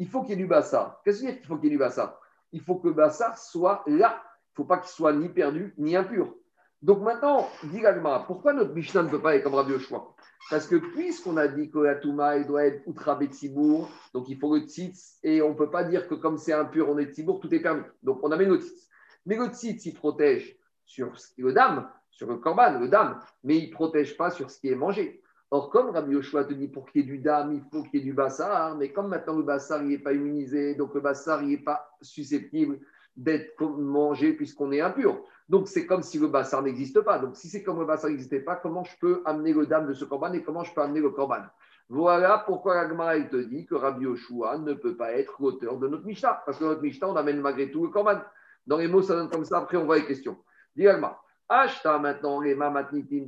il faut qu'il y ait du bassa. Qu'est-ce que veut dire qu'il faut qu'il y ait du bassa il faut que le bassar soit là. Il ne faut pas qu'il soit ni perdu ni impur. Donc maintenant, dit pourquoi notre Mishnah ne peut pas être comme Rabbi Yoshua? Parce que puisqu'on a dit que la Touma, il doit être Outra Betsibour, donc il faut le tzitz, et on ne peut pas dire que comme c'est impur, on est Tzibour, tout est permis. Donc on amène le tzitz. Mais le tzitz, il protège sur le dame, sur le korban, le dame, mais il ne protège pas sur ce qui est mangé. Or, comme Rabbi Yoshua te dit pour qu'il y ait du dame, il faut qu'il y ait du bassar, mais comme maintenant le bassar n'est pas immunisé, donc le bassar n'est pas susceptible d'être mangé puisqu'on est impur. Donc c'est comme si le bassar n'existe pas. Donc si c'est comme le bassar n'existait pas, comment je peux amener le dame de ce corban et comment je peux amener le corban Voilà pourquoi la te dit que Rabbi Yoshua ne peut pas être l'auteur de notre Mishnah. Parce que notre Mishnah, on amène malgré tout le corban. Dans les mots, ça donne comme ça. Après, on voit les questions. Dis Ashta maintenant les mamatnitim.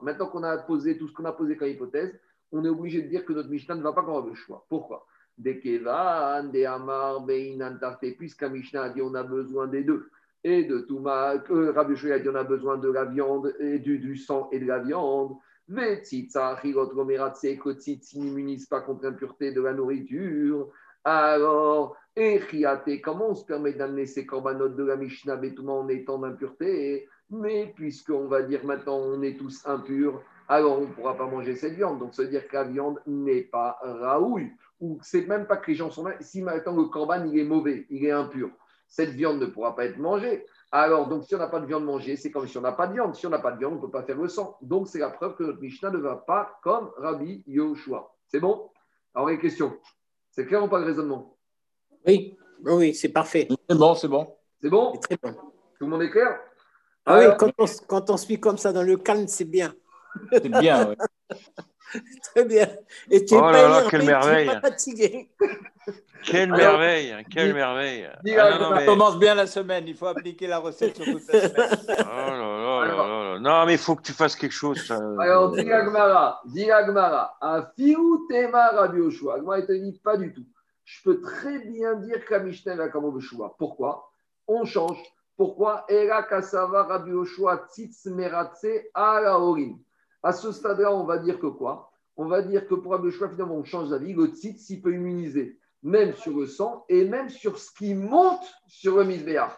Maintenant qu'on a posé tout ce qu'on a posé comme hypothèse, on est obligé de dire que notre Mishnah ne va pas comme Rabbi Yoshua. Pourquoi? Des Kevan, des Amar, puisqu'un Mishnah a dit on a besoin des deux et de Touma, que Rabbi a dit on a besoin de la viande et du, sang et de la viande. Vetzitza, Chirot, Romeratse, que n'immunise pas contre l'impureté de la nourriture. Alors, et comment on se permet d'amener ces corbanotes de la Mishnah Betouma en étant d'impureté? Mais puisqu'on va dire maintenant on est tous impurs, alors on ne pourra pas manger cette viande. Donc, ça veut dire que la viande n'est pas raoul. Ou c'est même pas que les gens sont là. Si maintenant le corban il est mauvais, il est impur cette viande ne pourra pas être mangée. Alors, donc, si on n'a pas de viande mangée, c'est comme si on n'a pas de viande. Si on n'a pas de viande, on ne peut pas faire le sang. Donc, c'est la preuve que notre Mishnah ne va pas comme Rabbi Yoshua. C'est bon? Alors, les questions. C'est clair ou pas le raisonnement? Oui, oui, c'est parfait. C'est bon, c'est bon. C'est bon? Très bon. Tout le monde est clair? Ah oui, quand on, quand on suit comme ça dans le calme, c'est bien. C'est bien, oui. Très bien. Et tu oh là là, quelle merveille. Pas fatigué. Quelle merveille, quelle merveille. Ah, commence bien la semaine, il faut appliquer la recette sur toute la semaine. Oh là là là Non, mais il faut que tu fasses quelque chose. Alors, dis Agmara, dis Agmara, un fiou tema Rabbi Yoshua. Agmara, il te dit pas du tout. Je peux très bien dire qu'à Mishnah va comme. Pourquoi? On change. Pourquoi. À ce stade-là, on va dire que quoi? On va dire que pour Rabbi Yoshua, finalement, on change d'avis. Le tzitz, il peut immuniser même sur le sang et même sur ce qui monte sur le misbéach.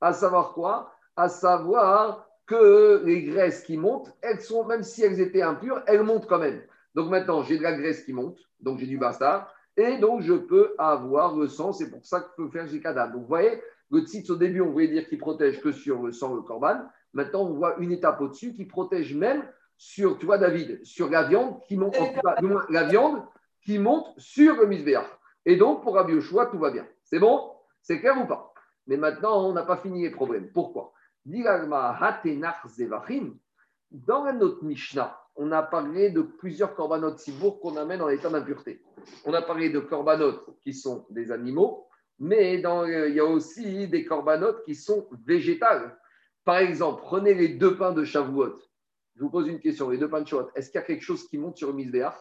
À savoir quoi? À savoir que les graisses qui montent, elles sont, même si elles étaient impures, elles montent quand même. Donc maintenant, j'ai de la graisse qui monte, donc j'ai du bastard, et donc je peux avoir le sang, c'est pour ça que je peux faire Jikada. Donc vous voyez, le tzitz au début, on voulait dire qu'il protège que sur le sang, le corban. Maintenant, on voit une étape au-dessus qui protège même sur, tu vois David, sur la viande qui monte, la viande qui monte sur le misbéach. Et donc, pour Rabbi Yoshua, tout va bien. C'est bon? C'est clair ou pas? Mais maintenant, on n'a pas fini les problèmes. Pourquoi? Dans notre Mishnah, on a parlé de plusieurs korbanot sibour qu'on amène en état d'impureté. On a parlé de korbanot qui sont des animaux, mais euh, il y a aussi des korbanot qui sont végétales. Par exemple, prenez les deux pains de Shavuot. Je vous pose une question. Les deux pains de Shavuot, est-ce qu'il y a quelque chose qui monte sur le misbéach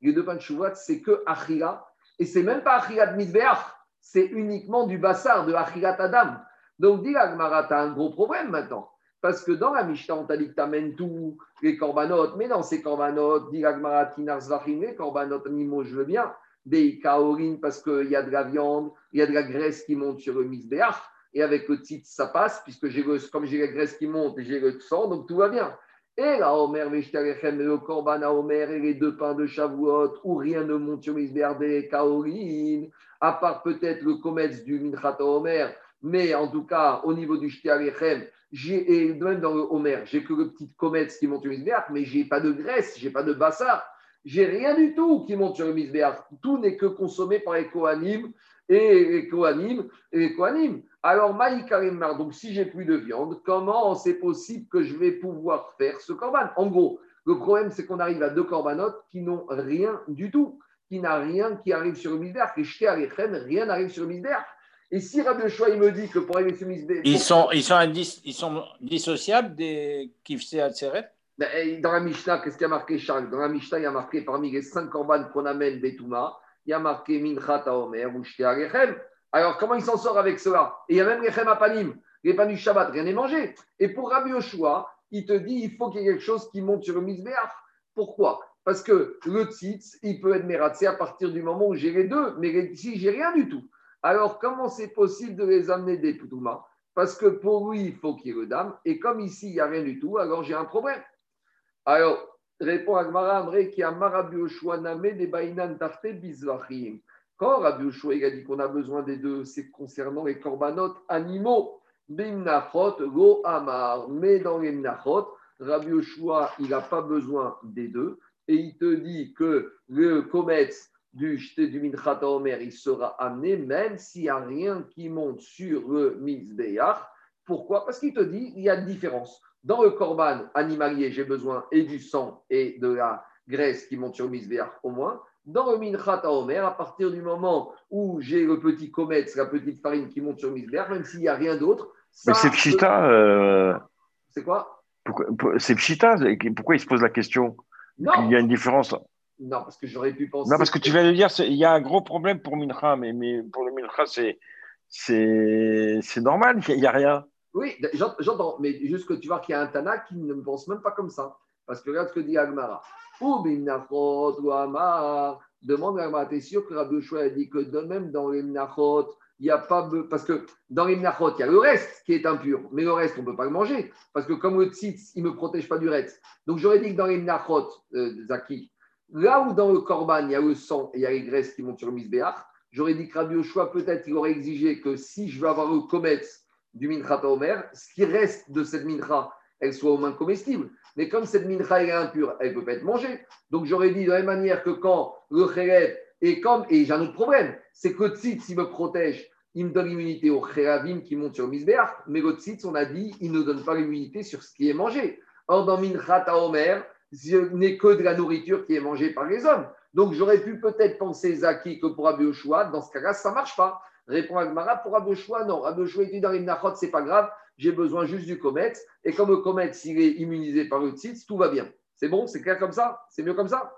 Les deux pains de Shavuot, c'est que Achila et c'est même pas Achilat Mizbeach, c'est uniquement du bassar, de Achilat Adam. Donc, dit Agmara, tu as un gros problème maintenant. Parce que dans la Mishnah, on t'a dit que tu tous les corbanotes, mais dans ces corbanotes, dit Agmara, les corbanotes animaux, je veux bien. Des kaorin, parce qu'il y a de la viande, il y a de la graisse qui monte sur le Mizbeach. Et avec le titre, ça passe, puisque j'ai comme j'ai la graisse qui monte j'ai le sang, donc tout va bien. Et la Omer, le Korban à Omer et les deux pains de Shavuot, où rien ne monte sur Misberde, Kaorin, à part peut-être le commerce du Minchat Omer, mais en tout cas, au niveau du Shtialechem, et même dans le Omer, j'ai que le petit comète qui monte sur Misbéach, mais j'ai pas de graisse, j'ai pas de bassard, j'ai rien du tout qui monte sur le Misbéach. Tout n'est que consommé par les Kohanim et les Kohanim et les Kohanim. Alors, Maïkarimar, donc si j'ai plus de viande, comment c'est possible que je vais pouvoir faire ce corban En gros, le problème, c'est qu'on arrive à deux corbanotes qui n'ont rien du tout, qui n'a rien qui arrive sur le misbéach. Et jeté à rien n'arrive sur le misbéach. Et si Rabbi Choix, il me dit que pour arriver sur le misbéach. Ils sont, ils, sont ils sont dissociables des à ben, Dans la Mishnah, qu'est-ce qu'il y a marqué, Charles? Dans la Mishnah, il y a marqué parmi les cinq corbanes qu'on amène Betouma, il y a marqué Minchat Omer ou alors, comment il s'en sort avec cela? Et il y a même les Panim, les pains du Shabbat, rien n'est mangé. Et pour Rabbi Yoshua, il te dit il faut qu'il y ait quelque chose qui monte sur le misbéach. Pourquoi? Parce que le tzitz, il peut être mératsé à partir du moment où j'ai les deux, mais si j'ai rien du tout. Alors, comment c'est possible de les amener des Ptouma Parce que pour lui, il faut qu'il y ait le dame. Et comme ici, il n'y a rien du tout, alors j'ai un problème. Alors, répond Agmara Amré qui a Marabi Namé des Bainan Tarte Bizvachim. Quand Rabbi Yoshua a dit qu'on a besoin des deux, c'est concernant les korbanot animaux. Bimnachot, go amar. Mais dans les mnachot, Rabbi Yoshua, il n'a pas besoin des deux. Et il te dit que le comète du jeté du Minchat Omer, il sera amené même s'il n'y a rien qui monte sur le Mizbeach. Pourquoi? Parce qu'il te dit il y a une différence. Dans le korban animalier, j'ai besoin et du sang et de la graisse qui monte sur le au moins. Dans le Minchat Omer, à partir du moment où j'ai le petit comète, la petite farine qui monte sur le même s'il n'y a rien d'autre. Mais c'est Pshita. Euh, c'est quoi? C'est Pshita. Pourquoi il se pose la question? Non. Il y a une différence. Non, parce que j'aurais pu penser. Non, parce que tu viens de dire, il y a un gros problème pour Mincha, mais, mais pour le Mincha, c'est normal, il n'y a rien. Oui, j'entends, mais juste que tu vois qu'il y a un Tana qui ne pense même pas comme ça. Parce que regarde ce que dit Agmara. Ou Binafrot ou Amar. Demande Agmara, t'es sûr que Rabbi a dit que de même dans les Minachot, il n'y a pas. Parce que dans les Minachot, il y a le reste qui est impur, mais le reste, on ne peut pas le manger. Parce que comme le tzitz, il ne me protège pas du reste. Donc j'aurais dit que dans les Minachot, euh, Zaki, Là où dans le Corban, il y a le sang et il y a les graisses qui montent sur le misbéach, j'aurais dit que Rabbi peut-être, il aurait exigé que si je veux avoir le comète du Mincha Omer, ce qui reste de cette Mincha, elle soit au moins comestible. Mais comme cette Mincha est impure, elle ne peut pas être mangée. Donc j'aurais dit de la même manière que quand le Khérev est comme. Et j'ai un autre problème, c'est que le Tzitz, il me protège, il me donne l'immunité au Khéravim qui monte sur le misbéach, mais le Tzitz, on a dit, il ne donne pas l'immunité sur ce qui est mangé. Or, dans Mincha Omer, ce n'est que de la nourriture qui est mangée par les hommes. Donc j'aurais pu peut-être penser, Zaki, que pour Rabbi Oshua, dans ce cas-là, ça ne marche pas. Répond Agmara, pour Oshua, non. Rabbi Oshua était dans Nachot, ce n'est pas grave, j'ai besoin juste du comète. Et comme le comète, s'il est immunisé par le tzitz, tout va bien. C'est bon? C'est clair comme ça? C'est mieux comme ça?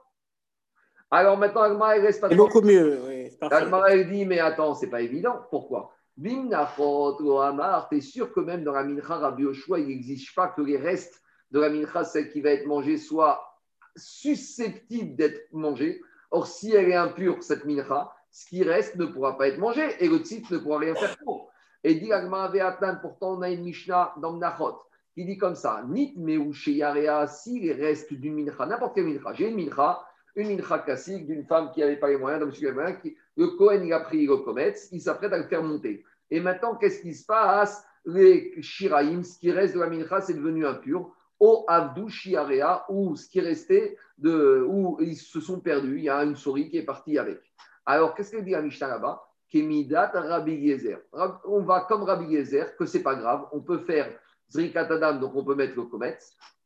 Alors maintenant, Agmara, il reste pas C'est beaucoup mieux, oui. Agmara, il dit, mais attends, c'est pas évident. Pourquoi? Bim Nachot, Amar, tu es sûr que même dans la Mincha, Rabbi Oshua, il n'exige pas que les restes de la mincha, celle qui va être mangée, soit susceptible d'être mangée. Or, si elle est impure, cette mincha, ce qui reste ne pourra pas être mangé et le tzit ne pourra rien faire pour. Et dit pourtant on a une Mishnah dans Mnachot qui dit comme ça Nit yarea, si les restes d'une mincha, n'importe quelle mincha, j'ai une mincha, une mincha classique d'une femme qui n'avait pas les moyens, d'un monsieur qui le Kohen il a pris le comète, il s'apprête à le faire monter. Et maintenant, qu'est-ce qui se passe? Les shiraim, ce qui reste de la mincha, c'est devenu impur au Avdou Shiarea, où ce qui restait, de, où ils se sont perdus. Il y a une souris qui est partie avec. Alors, qu'est-ce qu'elle dit à Mishnah là-bas Kemidat Rabbi Yezer. On va comme Rabbi Yezer, que c'est pas grave, on peut faire Zrikatadam, donc on peut mettre le comète,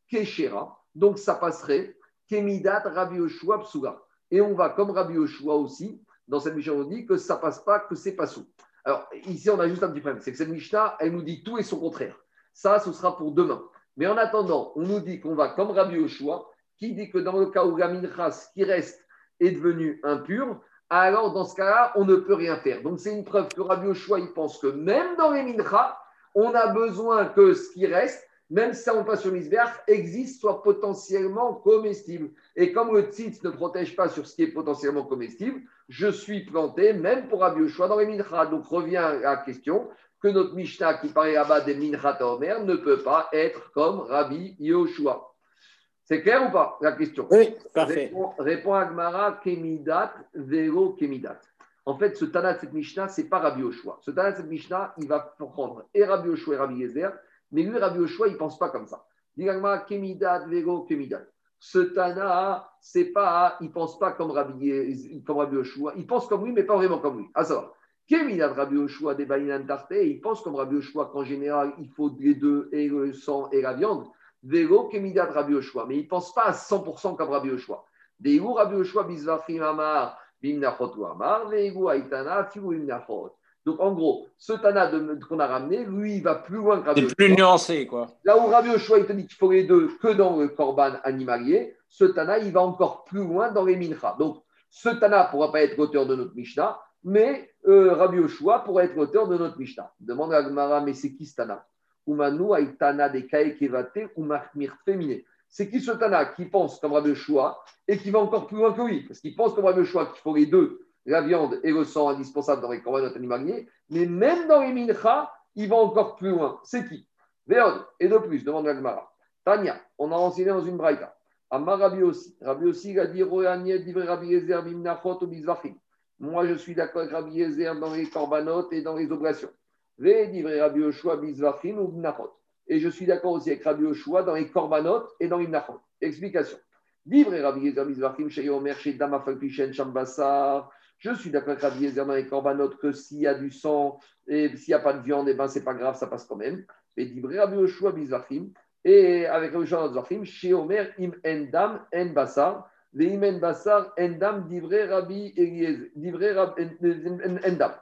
Keshera, donc ça passerait, Kemidat Rabbi Yoshua Psuga. Et on va comme Rabbi Yoshua aussi, dans cette Mishnah, on dit que ça passe pas, que c'est pas sous. Alors, ici, on a juste un petit problème, c'est que cette Mishnah, elle nous dit tout et son contraire. Ça, ce sera pour demain. Mais en attendant, on nous dit qu'on va comme Rabbi Yoshua, qui dit que dans le cas où la minchas qui reste est devenu impur, alors dans ce cas-là, on ne peut rien faire. Donc c'est une preuve que Rabbi Yoshua, il pense que même dans les minchas, on a besoin que ce qui reste, même si ça on passe sur misbéach, existe, soit potentiellement comestible. Et comme le tzitz ne protège pas sur ce qui est potentiellement comestible, je suis planté, même pour Rabbi Yoshua, dans les minchas. Donc revient à la question, que notre Mishnah qui paraît là-bas des Minchat Omer ne peut pas être comme Rabbi Yoshua. C'est clair ou pas la question Oui, parfait. Répond, à Agmara, Kemidat, Vero Kemidat. En fait, ce Tana de cette Mishnah, ce n'est pas Rabbi Yoshua. Ce Tana de cette Mishnah, il va prendre et Rabbi Yoshua et Rabbi Yezer, mais lui, Rabbi Yoshua, il ne pense pas comme ça. Dit Agmara, Kemidat, Vero Kemidat. Ce Tana, c'est pas, il ne pense pas comme Rabbi, comme Rabbi Yoshua. Il pense comme lui, mais pas vraiment comme lui. À savoir, Keminad Rabbi Oshua des Tarte, il pense comme Rabbi Oshua qu'en général, il faut les deux, et le sang et la viande. Vélo Rabbi Oshua. Mais il ne pense pas à 100% comme Rabbi Oshua. Deigu Rabbi Oshua Bizvachim Amar, Bimnachot Amar, Aitana, Figu Bimnachot. Donc en gros, ce Tana qu'on a ramené, lui, il va plus loin que Rabbi C'est plus nuancé, quoi. Là où Rabbi Oshua, il te dit qu'il faut les deux que dans le korban animalier, ce Tana, il va encore plus loin dans les mincha. Donc ce Tana ne pourra pas être l'auteur de notre Mishnah, mais euh, Rabbi Yoshua pourrait être l'auteur de notre Mishnah. Demande à Gmara, mais c'est qui ce Tana? C'est qui ce Tana qui pense comme Rabbi Yoshua et qui va encore plus loin que lui? Parce qu'il pense comme Rabbi Yoshua qu'il faut les deux la viande et le sang indispensables dans les corbanotes animaliers, mais même dans les mincha, il va encore plus loin. C'est qui? Véod. Et de plus, demande Gmara. Tania, on a enseigné dans une braïta. Amar Rabbi aussi. Rabbi aussi, il a dit Moi, je suis d'accord avec Rabbi Ezer dans les corbanotes et dans les oblations. Ve Rabbi Yoshua. Et je suis d'accord aussi avec Rabbi Yoshua dans les corbanotes et dans les bimnachot. Explication. Rabbi. Je suis d'accord avec Rabbi Ezer dans les corbanotes que s'il y a du sang et s'il n'y a pas de viande, eh ben, c'est pas grave, ça passe quand même. Et divrei Rabbi Yoshua bizvachim. Et avec le Shana Zafim, chez Omer, im endam en basar, le im en basar endam divrei Rabbi Eliezer, divrei endam.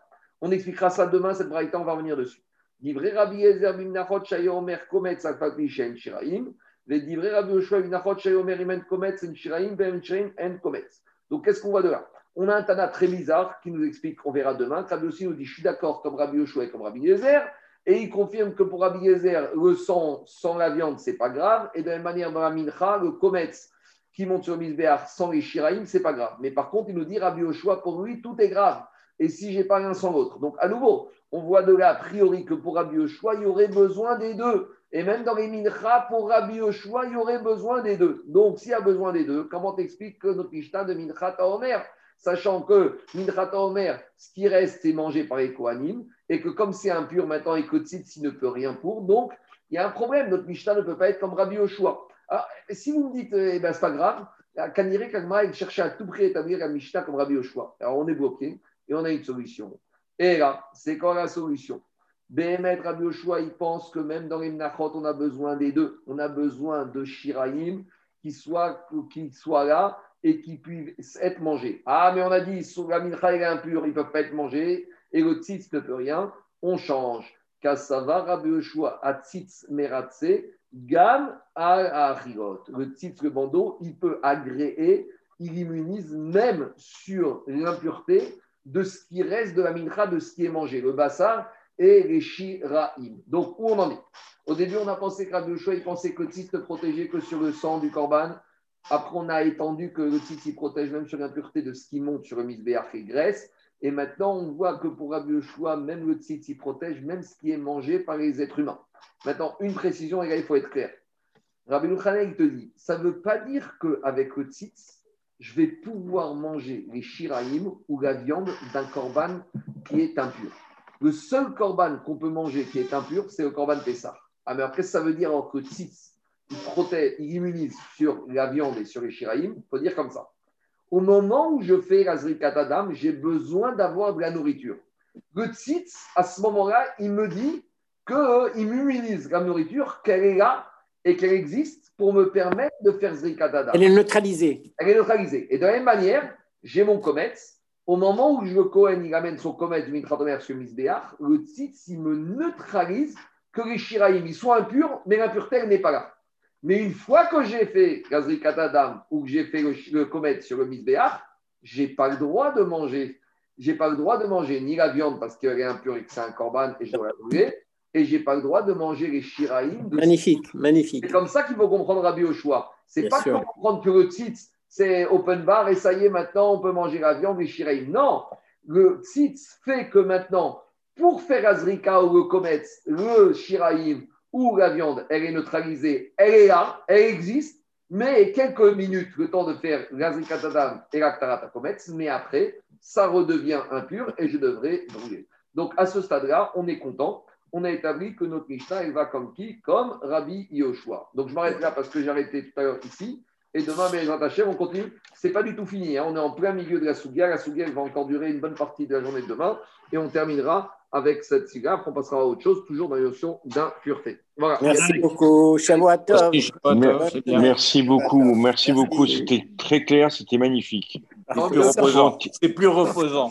On expliquera ça demain, cette braïta, on va revenir dessus. Divrei Rabbi Ezer bimnachot chay Omer kometz alfapi shen shiraim, le divrei Rabbi Yoshua bimnachot chay Omer imen kometz en shiraim, ben shiraim en kometz. Donc qu'est-ce qu'on voit de là? On a un Tana très bizarre qui nous explique, on verra demain. Rabbi aussi nous dit, je suis d'accord comme Rabbi Yoshua et comme Rabbi Yezer, et il confirme que pour Rabbi Yezer, le sang sans la viande, c'est pas grave. Et de la même manière, dans la mincha, le kometz qui monte sur Misbéach sans les shiraïm, c'est pas grave. Mais par contre, il nous dit Rabbi Yoshua, pour lui, tout est grave. Et si j'ai pas l'un sans l'autre. Donc, à nouveau, on voit de là, a priori, que pour Rabbi Yoshua, il y aurait besoin des deux. Et même dans les mincha, pour Rabbi Yoshua, il y aurait besoin des deux. Donc, s'il y a besoin des deux, comment t'expliques que notre Mishnah de mincha Omer Sachant que mincha Omer, ce qui reste, c'est mangé par les Kohanim et que comme c'est impur maintenant et que Tzitz ne peut rien pour, donc il y a un problème. Notre Mishnah ne peut pas être comme Rabbi Yoshua. Si vous me dites, eh ben, c'est pas grave, Kanire Kagma, il cherchait à tout prix établir la Mishnah comme Rabbi Yoshua. Alors on est bloqué et on a une solution. Et là, c'est quoi la solution? Béhémet Rabbi Yoshua, il pense que même dans les Mnachot, on a besoin des deux. On a besoin de Shiraïm qui soit, qui soit là et qui puissent être mangés. Ah, mais on a dit, la mincha est impure, ils ne peuvent pas être mangés et le tzitz ne peut rien, on change. Kassava Rabbi Yoshua tzitz meratse gam a Le tzitz, le bandeau, il peut agréer, il immunise même sur l'impureté de ce qui reste de la mincha, de ce qui est mangé, le bassar et les shiraim. Donc, où on en est? Au début, on a pensé que Rabbi Yoshua, il pensait que le tzitz ne protégeait que sur le sang du korban. Après, on a étendu que le tzitz, il protège même sur l'impureté de ce qui monte sur le misbéach et graisse. Et maintenant, on voit que pour Rabbi Yoshua, même le tzitz, protège même ce qui est mangé par les êtres humains. Maintenant, une précision, il faut être clair. Rabbi Yochanan, il te dit, ça ne veut pas dire qu'avec le tzitz, je vais pouvoir manger les shiraïm ou la viande d'un korban qui est impur. Le seul korban qu'on peut manger qui est impur, c'est le korban Pessah. Ah, mais après, ça veut dire que tzitz, il protège, il immunise sur la viande et sur les shiraïm, il faut dire comme ça au moment où je fais la Adam, j'ai besoin d'avoir de la nourriture. Le tzitz, à ce moment-là, il me dit qu'il euh, m'immunise la nourriture, qu'elle est là et qu'elle existe pour me permettre de faire Adam. Elle est neutralisée. Elle est neutralisée. Et de la même manière, j'ai mon comète. Au moment où je Cohen, il amène son comète du Mitratomer sur Misbéach, le tzitz, il me neutralise que les shiraïm, ils sont impurs, mais l'impureté, n'est pas là. Mais une fois que j'ai fait Gazri Katadam ou que j'ai fait le, le sur le Misbéach, je n'ai pas le droit de manger. J'ai pas le droit de manger ni la viande parce qu'elle est impure et que c'est un corban et je dois la brûler. Et j'ai pas le droit de manger les shiraïm. Magnifique, magnifique. C'est comme ça qu'il faut comprendre Rabbi Oshua. C'est pas qu'il faut comprendre que le tzitz, c'est open bar et ça y est, maintenant on peut manger la viande, les shiraïm. Non, le tzitz fait que maintenant, pour faire Azrika ou le kometz, le shiraïm où la viande, elle est neutralisée, elle est là, elle existe, mais quelques minutes, le temps de faire l'azrikatadam et l'actaratakometz, mais après, ça redevient impur et je devrais brûler. Donc, à ce stade-là, on est content. On a établi que notre Mishnah, elle va comme qui? Comme Rabbi Yoshua. Donc, je m'arrête là parce que j'ai arrêté tout à l'heure ici. Et demain, mais on continue. Ce n'est pas du tout fini. Hein. On est en plein milieu de la Sougia. La Sougia, va encore durer une bonne partie de la journée de demain. Et on terminera avec cette cigare, on passera à autre chose, toujours dans la notion d'impureté. Voilà. Merci beaucoup, Shavuatov. Merci beaucoup, merci beaucoup. C'était très clair, c'était magnifique. C'est plus reposant. C'est plus reposant.